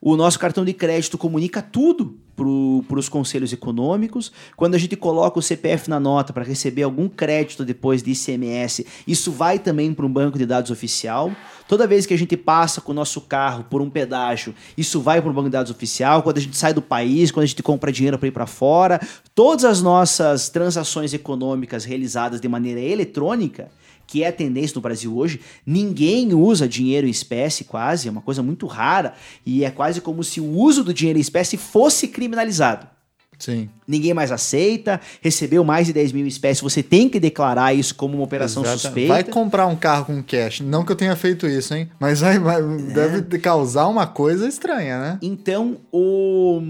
O nosso cartão de crédito comunica tudo para os conselhos econômicos. Quando a gente coloca o CPF na nota para receber algum crédito depois de ICMS, isso vai também para um banco de dados oficial. Toda vez que a gente passa com o nosso carro por um pedágio, isso vai para um banco de dados oficial. Quando a gente sai do país, quando a gente compra dinheiro para ir para fora, todas as nossas transações econômicas realizadas de maneira eletrônica que é a tendência no Brasil hoje. Ninguém usa dinheiro em espécie, quase, é uma coisa muito rara, e é quase como se o uso do dinheiro em espécie fosse criminalizado. Sim. Ninguém mais aceita, recebeu mais de 10 mil em espécie, você tem que declarar isso como uma operação Exato. suspeita. Vai comprar um carro com cash. Não que eu tenha feito isso, hein? Mas vai, vai- deve causar uma coisa estranha, né? Então, o,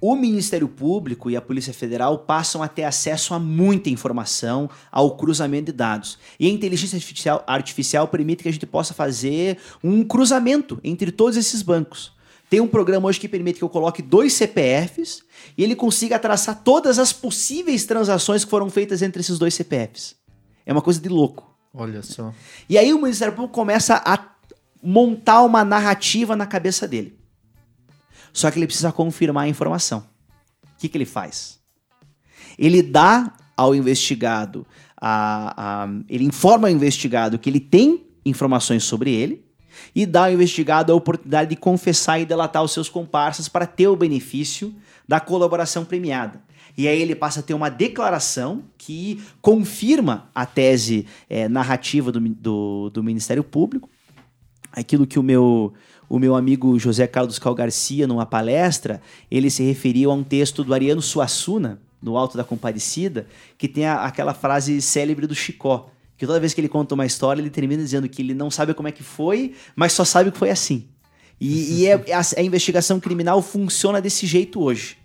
o Ministério Público e a Polícia Federal passam a ter acesso a muita informação, ao cruzamento de dados. E a inteligência artificial, artificial permite que a gente possa fazer um cruzamento entre todos esses bancos. Tem um programa hoje que permite que eu coloque dois CPFs e ele consiga traçar todas as possíveis transações que foram feitas entre esses dois CPFs. É uma coisa de louco. Olha só. E aí o Ministério Público começa a montar uma narrativa na cabeça dele. Só que ele precisa confirmar a informação. O que, que ele faz? Ele dá ao investigado, a, a- ele informa ao investigado que ele tem informações sobre ele e dá ao investigado a oportunidade de confessar e delatar os seus comparsas para ter o benefício da colaboração premiada. E aí ele passa a ter uma declaração que confirma a tese eh, narrativa do, do, do Ministério Público aquilo que o meu, o meu amigo José Carlos Cal Garcia, numa palestra, ele se referiu a um texto do Ariano Suassuna, no Alto da Compadecida, que tem a- aquela frase célebre do Chicó, que toda vez que ele conta uma história, ele termina dizendo que ele não sabe como é que foi, mas só sabe que foi assim. E, e é- a, a investigação criminal funciona desse jeito hoje.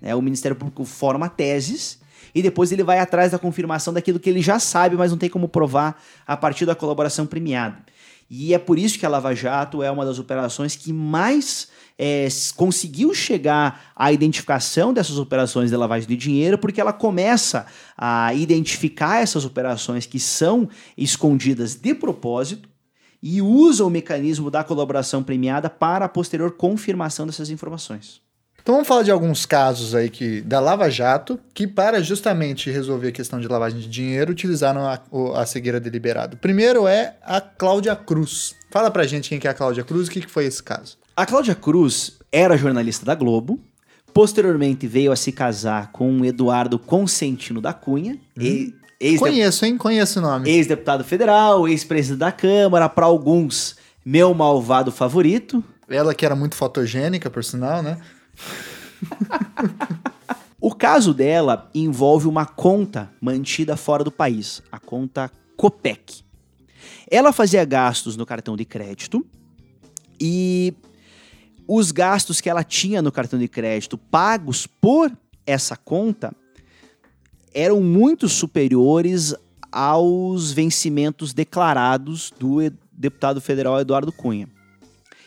né? O Ministério Público forma teses e depois ele vai atrás da confirmação daquilo que ele já sabe, mas não tem como provar a partir da colaboração premiada. E é por isso que a Lava Jato é uma das operações que mais é, conseguiu chegar à identificação dessas operações de lavagem de dinheiro, porque ela começa a identificar essas operações que são escondidas de propósito e usa o mecanismo da colaboração premiada para a posterior confirmação dessas informações. Então vamos falar de alguns casos aí que da Lava Jato, que para justamente resolver a questão de lavagem de dinheiro, utilizaram a, a cegueira deliberada. Primeiro é a Cláudia Cruz. Fala pra gente quem que é a Cláudia Cruz e o que, que foi esse caso. A Cláudia Cruz era jornalista da Globo, posteriormente veio a se casar com o Eduardo Consentino da Cunha, e- ex- Conheço, hein? Conheço o nome. ex-deputado federal, ex-presidente da Câmara, para alguns, meu malvado favorito. Ela que era muito fotogênica, por sinal, né? O caso dela envolve uma conta mantida fora do país, a conta Copec. Ela fazia gastos no cartão de crédito e os gastos que ela tinha no cartão de crédito pagos por essa conta eram muito superiores aos vencimentos declarados do deputado federal Eduardo Cunha.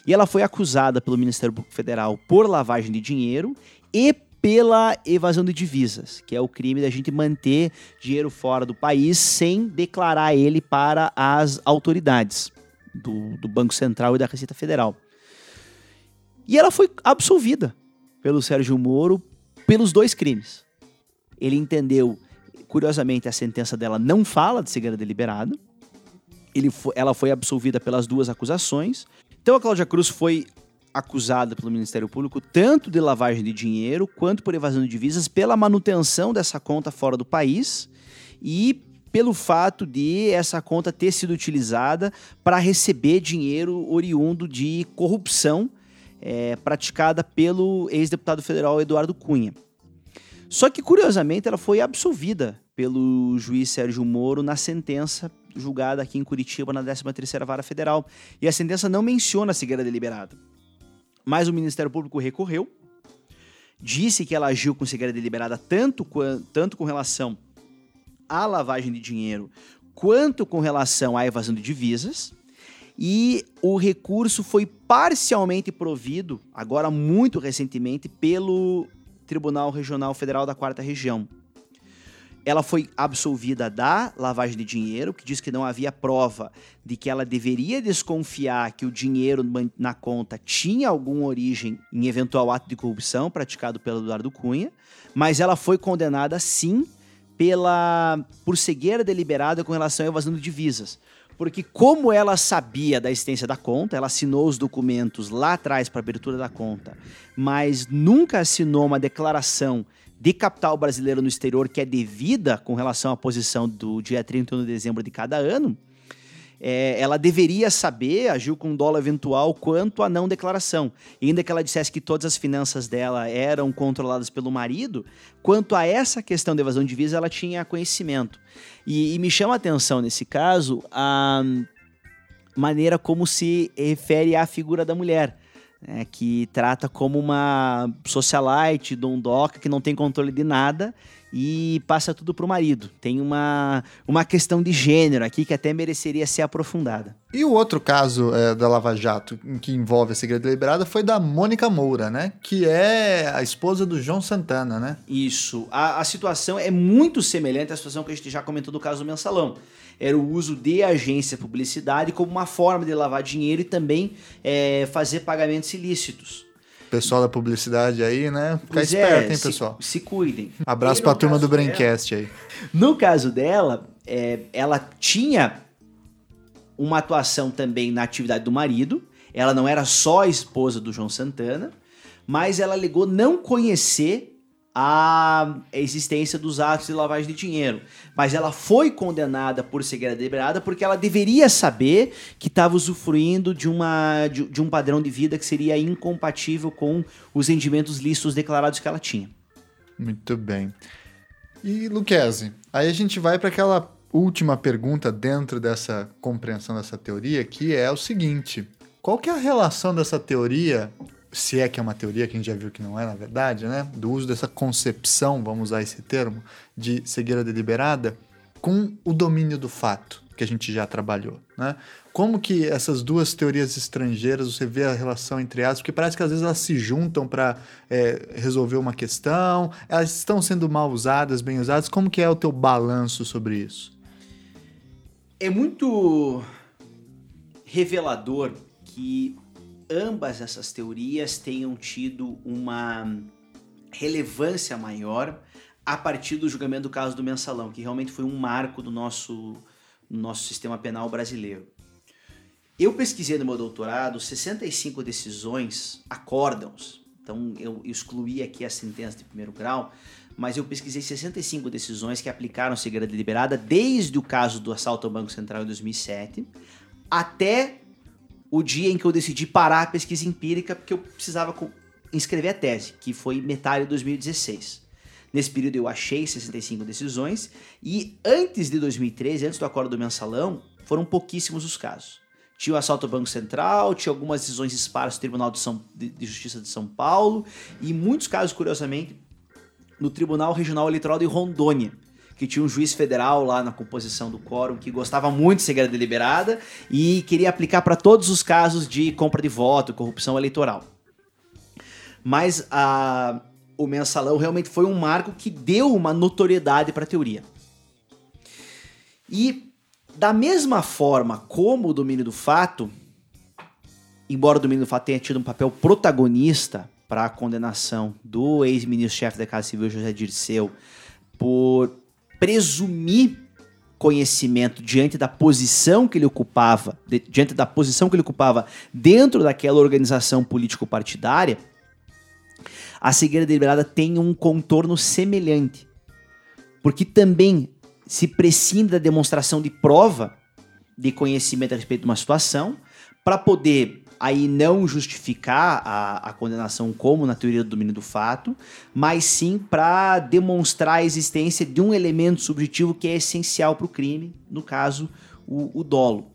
E ela foi acusada pelo Ministério Público Federal por lavagem de dinheiro e pela evasão de divisas, que é o crime da gente manter dinheiro fora do país sem declarar ele para as autoridades do, do Banco Central e da Receita Federal. E ela foi absolvida pelo Sérgio Moro pelos dois crimes. Ele entendeu, curiosamente, a sentença dela não fala de cegueira deliberada. Ele fo- ela foi absolvida pelas duas acusações. Então a Cláudia Cruz foi acusada pelo Ministério Público tanto de lavagem de dinheiro quanto por evasão de divisas pela manutenção dessa conta fora do país e pelo fato de essa conta ter sido utilizada para receber dinheiro oriundo de corrupção eh, praticada pelo ex-deputado federal Eduardo Cunha. Só que, curiosamente, ela foi absolvida pelo juiz Sérgio Moro na sentença julgada aqui em Curitiba na 13ª Vara Federal. E a sentença não menciona a cegueira deliberada. Mas o Ministério Público recorreu, disse que ela agiu com cegueira deliberada tanto, tanto com relação à lavagem de dinheiro quanto com relação à evasão de divisas. E o recurso foi parcialmente provido, agora muito recentemente, pelo Tribunal Regional Federal da Quarta Região. Ela foi absolvida da lavagem de dinheiro, que diz que não havia prova de que ela deveria desconfiar que o dinheiro na conta tinha alguma origem em eventual ato de corrupção praticado pelo Eduardo Cunha, mas ela foi condenada sim pela por cegueira deliberada com relação à evasão de divisas. Porque como ela sabia da existência da conta, ela assinou os documentos lá atrás para abertura da conta, mas nunca assinou uma declaração de capital brasileiro no exterior que é devida com relação à posição do dia 31 de dezembro de cada ano, é, ela deveria saber, agiu com dólar eventual, quanto à não declaração. E ainda que ela dissesse que todas as finanças dela eram controladas pelo marido, quanto a essa questão de evasão de divisa, ela tinha conhecimento. E, e me chama a atenção, nesse caso, a maneira como se refere à figura da mulher. Né, que trata como uma socialite, dondoca, que não tem controle de nada e passa tudo pro marido. Tem uma, uma questão de gênero aqui que até mereceria ser aprofundada. E o outro caso é, da Lava Jato que envolve a segredo deliberada foi da Mônica Moura, né? Que é a esposa do João Santana, né? Isso. A, a situação é muito semelhante à situação que a gente já comentou do caso do Mensalão. Era o uso de agência publicidade como uma forma de lavar dinheiro e também é, fazer pagamentos ilícitos. Pessoal da publicidade aí, né? Fica pois é, esperto, é, hein, pessoal? Se, se cuidem. Abraço pra turma do Braincast aí. No caso dela, é, ela tinha uma atuação também na atividade do marido. Ela não era só a esposa do João Santana, mas ela alegou não conhecer a existência dos atos de lavagem de dinheiro. Mas ela foi condenada por cegueira deliberada porque ela deveria saber que estava usufruindo de, uma, de, de, um padrão de vida que seria incompatível com os rendimentos listos declarados que ela tinha. Muito bem. E, Luquezzi, aí a gente vai para aquela última pergunta dentro dessa compreensão dessa teoria, que é o seguinte: qual que é a relação dessa teoria se é que é uma teoria que a gente já viu que não é, na verdade, né? Do uso dessa concepção, vamos usar esse termo, de cegueira deliberada, com o domínio do fato, que a gente já trabalhou, né? Como que essas duas teorias estrangeiras, você vê a relação entre elas, porque parece que às vezes elas se juntam para é, resolver uma questão, elas estão sendo mal usadas, bem usadas, como que é o teu balanço sobre isso? É muito revelador que ambas essas teorias tenham tido uma relevância maior a partir do julgamento do caso do mensalão, que realmente foi um marco do nosso, nosso sistema penal brasileiro. Eu pesquisei no meu doutorado 65 decisões, acórdãos, então eu excluí aqui a sentença de primeiro grau, mas eu pesquisei 65 decisões que aplicaram segredo deliberada desde o caso do assalto ao Banco Central em 2007 até o dia em que eu decidi parar a pesquisa empírica porque eu precisava inscrever a tese, que foi metade de 2016. Nesse período eu achei 65 decisões e antes de 2013, antes do acordo do mensalão, foram pouquíssimos os casos. Tinha o assalto ao Banco Central, tinha algumas decisões esparsas do Tribunal de, São, de, de Justiça de São Paulo e muitos casos, curiosamente, no Tribunal Regional Eleitoral de Rondônia, que tinha um juiz federal lá na composição do quórum que gostava muito de segredo deliberada e queria aplicar para todos os casos de compra de voto, corrupção eleitoral. Mas a, o mensalão realmente foi um marco que deu uma notoriedade para a teoria. E da mesma forma como o domínio do fato, embora o domínio do fato tenha tido um papel protagonista para a condenação do ex-ministro-chefe da Casa Civil José Dirceu por presumir conhecimento diante da posição que ele ocupava, de, diante da posição que ele ocupava dentro daquela organização político-partidária, a cegueira deliberada tem um contorno semelhante. Porque também se prescinde da demonstração de prova de conhecimento a respeito de uma situação para poder aí não justificar a, a condenação como na teoria do domínio do fato, mas sim para demonstrar a existência de um elemento subjetivo que é essencial para o crime, no caso, o, o dolo.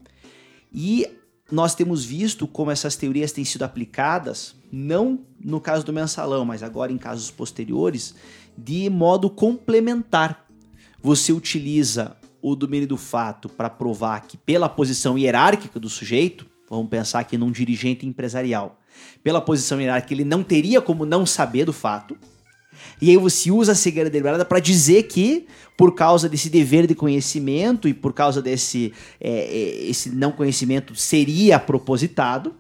E nós temos visto como essas teorias têm sido aplicadas, não no caso do mensalão, mas agora em casos posteriores, de modo complementar. Você utiliza o domínio do fato para provar que, pela posição hierárquica do sujeito, Vamos pensar aqui num dirigente empresarial. Pela posição hierárquica, ele não teria como não saber do fato. E aí você usa a cegueira deliberada para dizer que, por causa desse dever de conhecimento e por causa desse é, é, esse não conhecimento, seria propositado.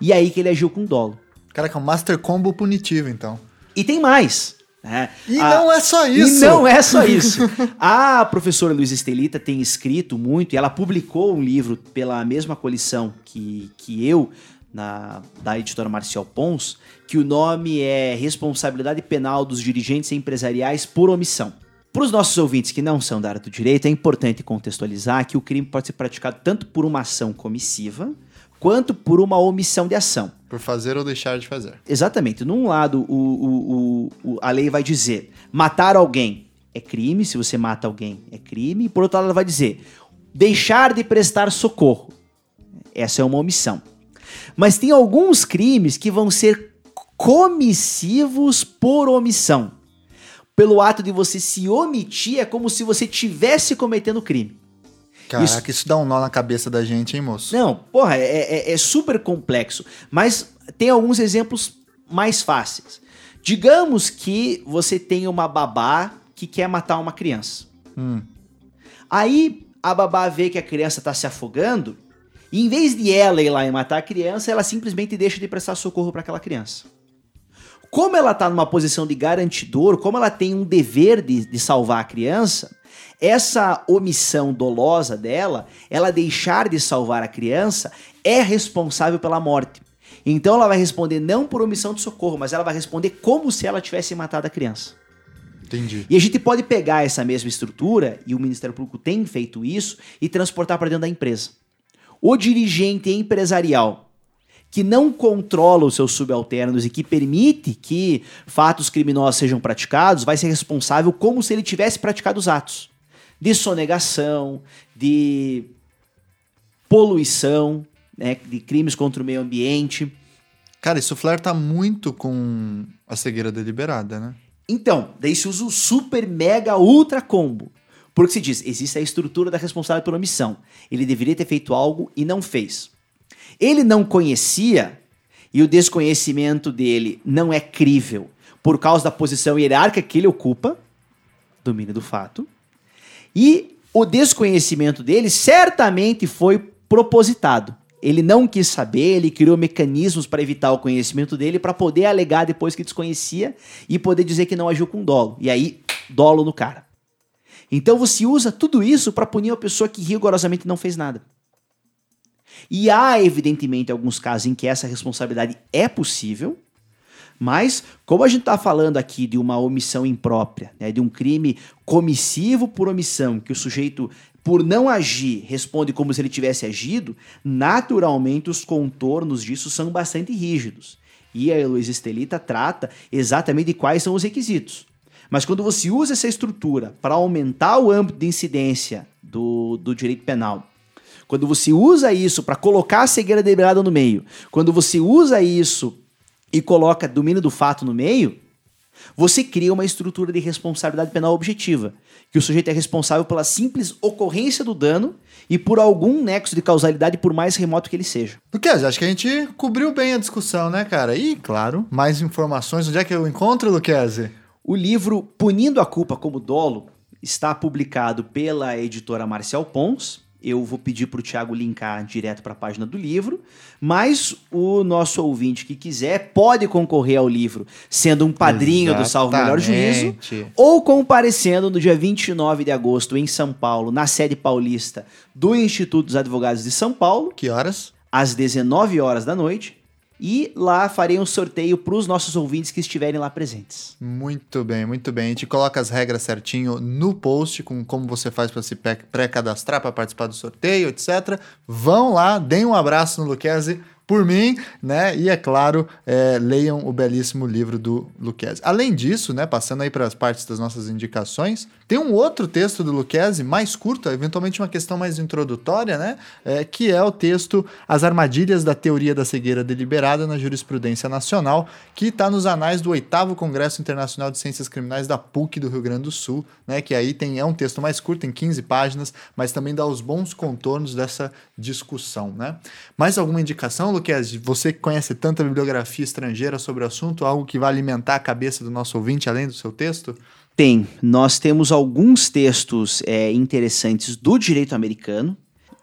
E aí que ele agiu com dolo. Caraca, é um Master Combo punitivo, então. E tem mais. Né? E A- não é só isso. E não é só isso. A professora Luiz Estelita tem escrito muito, e ela publicou um livro pela mesma coleção que, que eu, na, da editora Marcial Pons, que o nome é Responsabilidade Penal dos Dirigentes Empresariais por Omissão. Para os nossos ouvintes que não são da área do direito, é importante contextualizar que o crime pode ser praticado tanto por uma ação comissiva, quanto por uma omissão de ação. Por fazer ou deixar de fazer. Exatamente. Num lado, o, o- o- a lei vai dizer matar alguém é crime, se você mata alguém é crime. E por outro lado, ela vai dizer deixar de prestar socorro. Essa é uma omissão. Mas tem alguns crimes que vão ser comissivos por omissão. Pelo ato de você se omitir, é como se você tivesse cometendo crime. Caraca, isso... dá um nó na cabeça da gente, hein, moço? Não, porra, é, é- é super complexo. Mas tem alguns exemplos mais fáceis. Digamos que você tem uma babá que quer matar uma criança. Hum. Aí a babá vê que a criança tá se afogando, e em vez de ela ir lá e matar a criança, ela simplesmente deixa de prestar socorro para aquela criança. Como ela tá numa posição de garantidor, como ela tem um dever de, de salvar a criança, essa omissão dolosa dela, ela deixar de salvar a criança, é responsável pela morte. Então ela vai responder não por omissão de socorro, mas ela vai responder como se ela tivesse matado a criança. Entendi. E a gente pode pegar essa mesma estrutura, e o Ministério Público tem feito isso, e transportar para dentro da empresa. O dirigente empresarial que não controla os seus subalternos e que permite que fatos criminosos sejam praticados, vai ser responsável como se ele tivesse praticado os atos de sonegação, de poluição, né, de crimes contra o meio ambiente. Cara, isso flerta muito com a cegueira deliberada, né? Então, daí se usa o super mega ultra combo. Porque se diz, existe a estrutura da responsável por omissão. Ele deveria ter feito algo e não fez. Ele não conhecia e o desconhecimento dele não é crível por causa da posição hierárquica que ele ocupa, domínio do fato. E o desconhecimento dele certamente foi propositado. Ele não quis saber, ele criou mecanismos para evitar o conhecimento dele para poder alegar depois que desconhecia e poder dizer que não agiu com dolo. E aí, dolo no cara. Então você usa tudo isso para punir uma pessoa que rigorosamente não fez nada. E há, evidentemente, alguns casos em que essa responsabilidade é possível, mas, como a gente está falando aqui de uma omissão imprópria, né, de um crime comissivo por omissão, que o sujeito, por não agir, responde como se ele tivesse agido, naturalmente os contornos disso são bastante rígidos. E a Heloísa Estelita trata exatamente de quais são os requisitos. Mas quando você usa essa estrutura para aumentar o âmbito de incidência do, do direito penal, quando você usa isso para colocar a cegueira deliberada no meio, quando você usa isso e coloca domínio do fato no meio, você cria uma estrutura de responsabilidade penal objetiva, que o sujeito é responsável pela simples ocorrência do dano e por algum nexo de causalidade, por mais remoto que ele seja. Luquez, acho que a gente cobriu bem a discussão, né, cara? E, claro, mais informações. Onde é que eu encontro, Luquez? O livro Punindo a Culpa como Dolo está publicado pela editora Marcial Pons. Eu vou pedir para o Thiago linkar direto para a página do livro, mas o nosso ouvinte que quiser pode concorrer ao livro sendo um padrinho do Salvo Melhor Juízo Exatamente. ou comparecendo no dia 29 de agosto em São Paulo, na sede paulista do Instituto dos Advogados de São Paulo, Que horas? às 19 horas da noite. E lá farei um sorteio para os nossos ouvintes que estiverem lá presentes. Muito bem, muito bem. A gente coloca as regras certinho no post, com como você faz para se pré-cadastrar para participar do sorteio, etc. Vão lá, deem um abraço no Luquezzi por mim, né? E é claro, é, leiam o belíssimo livro do Luquezzi. Além disso, né, passando aí para as partes das nossas indicações, tem um outro texto do Luquezzi, mais curto, eventualmente uma questão mais introdutória, né? É, que é o texto As Armadilhas da Teoria da Cegueira Deliberada na Jurisprudência Nacional, que está nos anais do oitavo Congresso Internacional de Ciências Criminais da PUC do Rio Grande do Sul, né? Que aí tem, é um texto mais curto, tem 15 páginas, mas também dá os bons contornos dessa discussão, né? Mais alguma indicação, Luquez, você que conhece tanta bibliografia estrangeira sobre o assunto, algo que vai alimentar a cabeça do nosso ouvinte além do seu texto? Tem. Nós temos alguns textos é, interessantes do direito americano,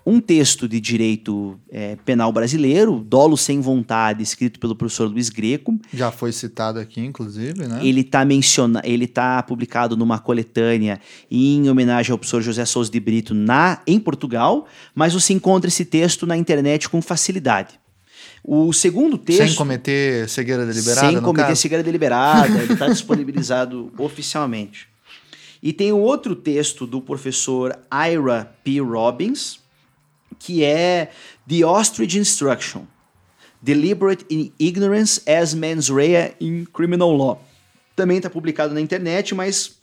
um texto de direito é, penal brasileiro, Dolo Sem Vontade, escrito pelo professor Luiz Greco. Já foi citado aqui, inclusive, né? Ele está menciona... ele tá publicado numa coletânea em homenagem ao professor José Souza de Brito na... em Portugal, mas você encontra esse texto na internet com facilidade. O segundo texto. Sem cometer cegueira deliberada? Sem cometer caso? cegueira deliberada, ele está disponibilizado oficialmente. E tem o outro texto do professor Ira P. Robbins, que é The Ostrich Instruction. Deliberate Ignorance as Mens Rea in Criminal Law. Também está publicado na internet, mas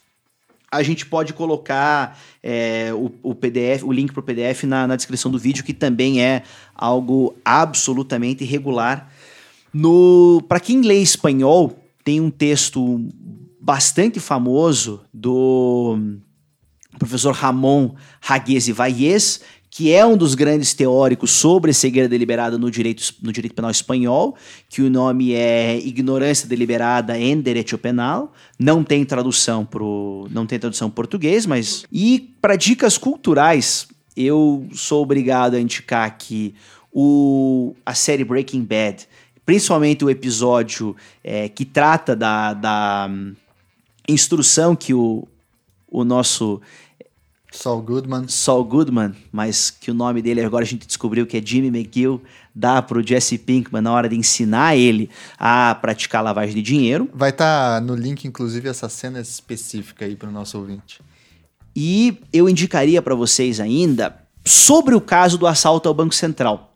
a gente pode colocar é, o, o, PDF, o link para o PDF na, na, descrição do vídeo, que também é algo absolutamente regular. Para quem lê espanhol, tem um texto bastante famoso do professor Ramon Haguese Valles, que é um dos grandes teóricos sobre cegueira deliberada no direito, no direito penal espanhol, que o nome é Ignorância Deliberada em Direito Penal. Não tem tradução pro, não tem tradução português, mas e para dicas culturais, eu sou obrigado a indicar aqui o, a série Breaking Bad, principalmente o episódio é, que trata da, da hum, instrução que o, o nosso Saul Goodman. Saul Goodman, mas que o nome dele agora a gente descobriu que é Jimmy McGill, dá para o Jesse Pinkman na hora de ensinar ele a praticar lavagem de dinheiro. Vai estar tá no link, inclusive, essa cena específica aí para o nosso ouvinte. E eu indicaria para vocês ainda sobre o caso do assalto ao Banco Central.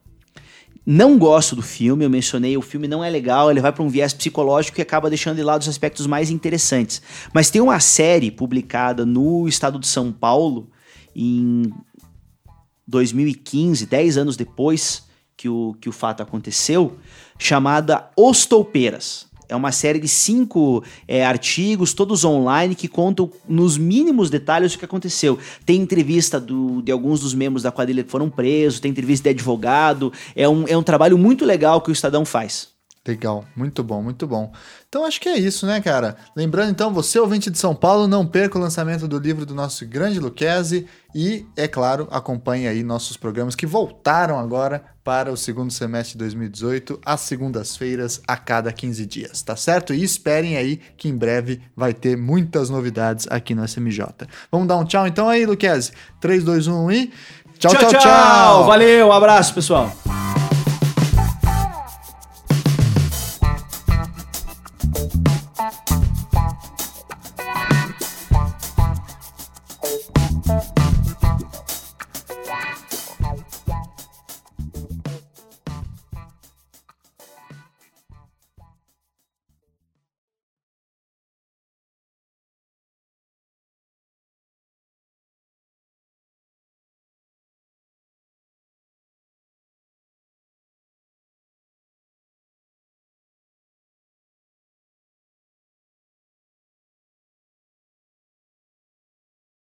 Não gosto do filme, eu mencionei, o filme não é legal, ele vai para um viés psicológico que acaba deixando de lado os aspectos mais interessantes. Mas tem uma série publicada no estado de São Paulo em 2015, 10 anos depois que o, que o fato aconteceu, chamada Os Toupeiras. É uma série de cinco é, artigos, todos online, que contam nos mínimos detalhes o que aconteceu. Tem entrevista do, de alguns dos membros da quadrilha que foram presos, tem entrevista de advogado. É um, é um trabalho muito legal que o Estadão faz. Legal, muito bom, muito bom. Então acho que é isso, né, cara? Lembrando então, você ouvinte de São Paulo, não perca o lançamento do livro do nosso grande Luquezzi e, é claro, acompanhe aí nossos programas que voltaram agora para o segundo semestre de 2018, às segundas-feiras, a cada 15 dias, tá certo? E esperem aí que em breve vai ter muitas novidades aqui no SMJ. Vamos dar um tchau então aí, Luquezzi? 3, 2, 1 e... tchau, tchau! tchau. tchau. Valeu, um abraço, pessoal!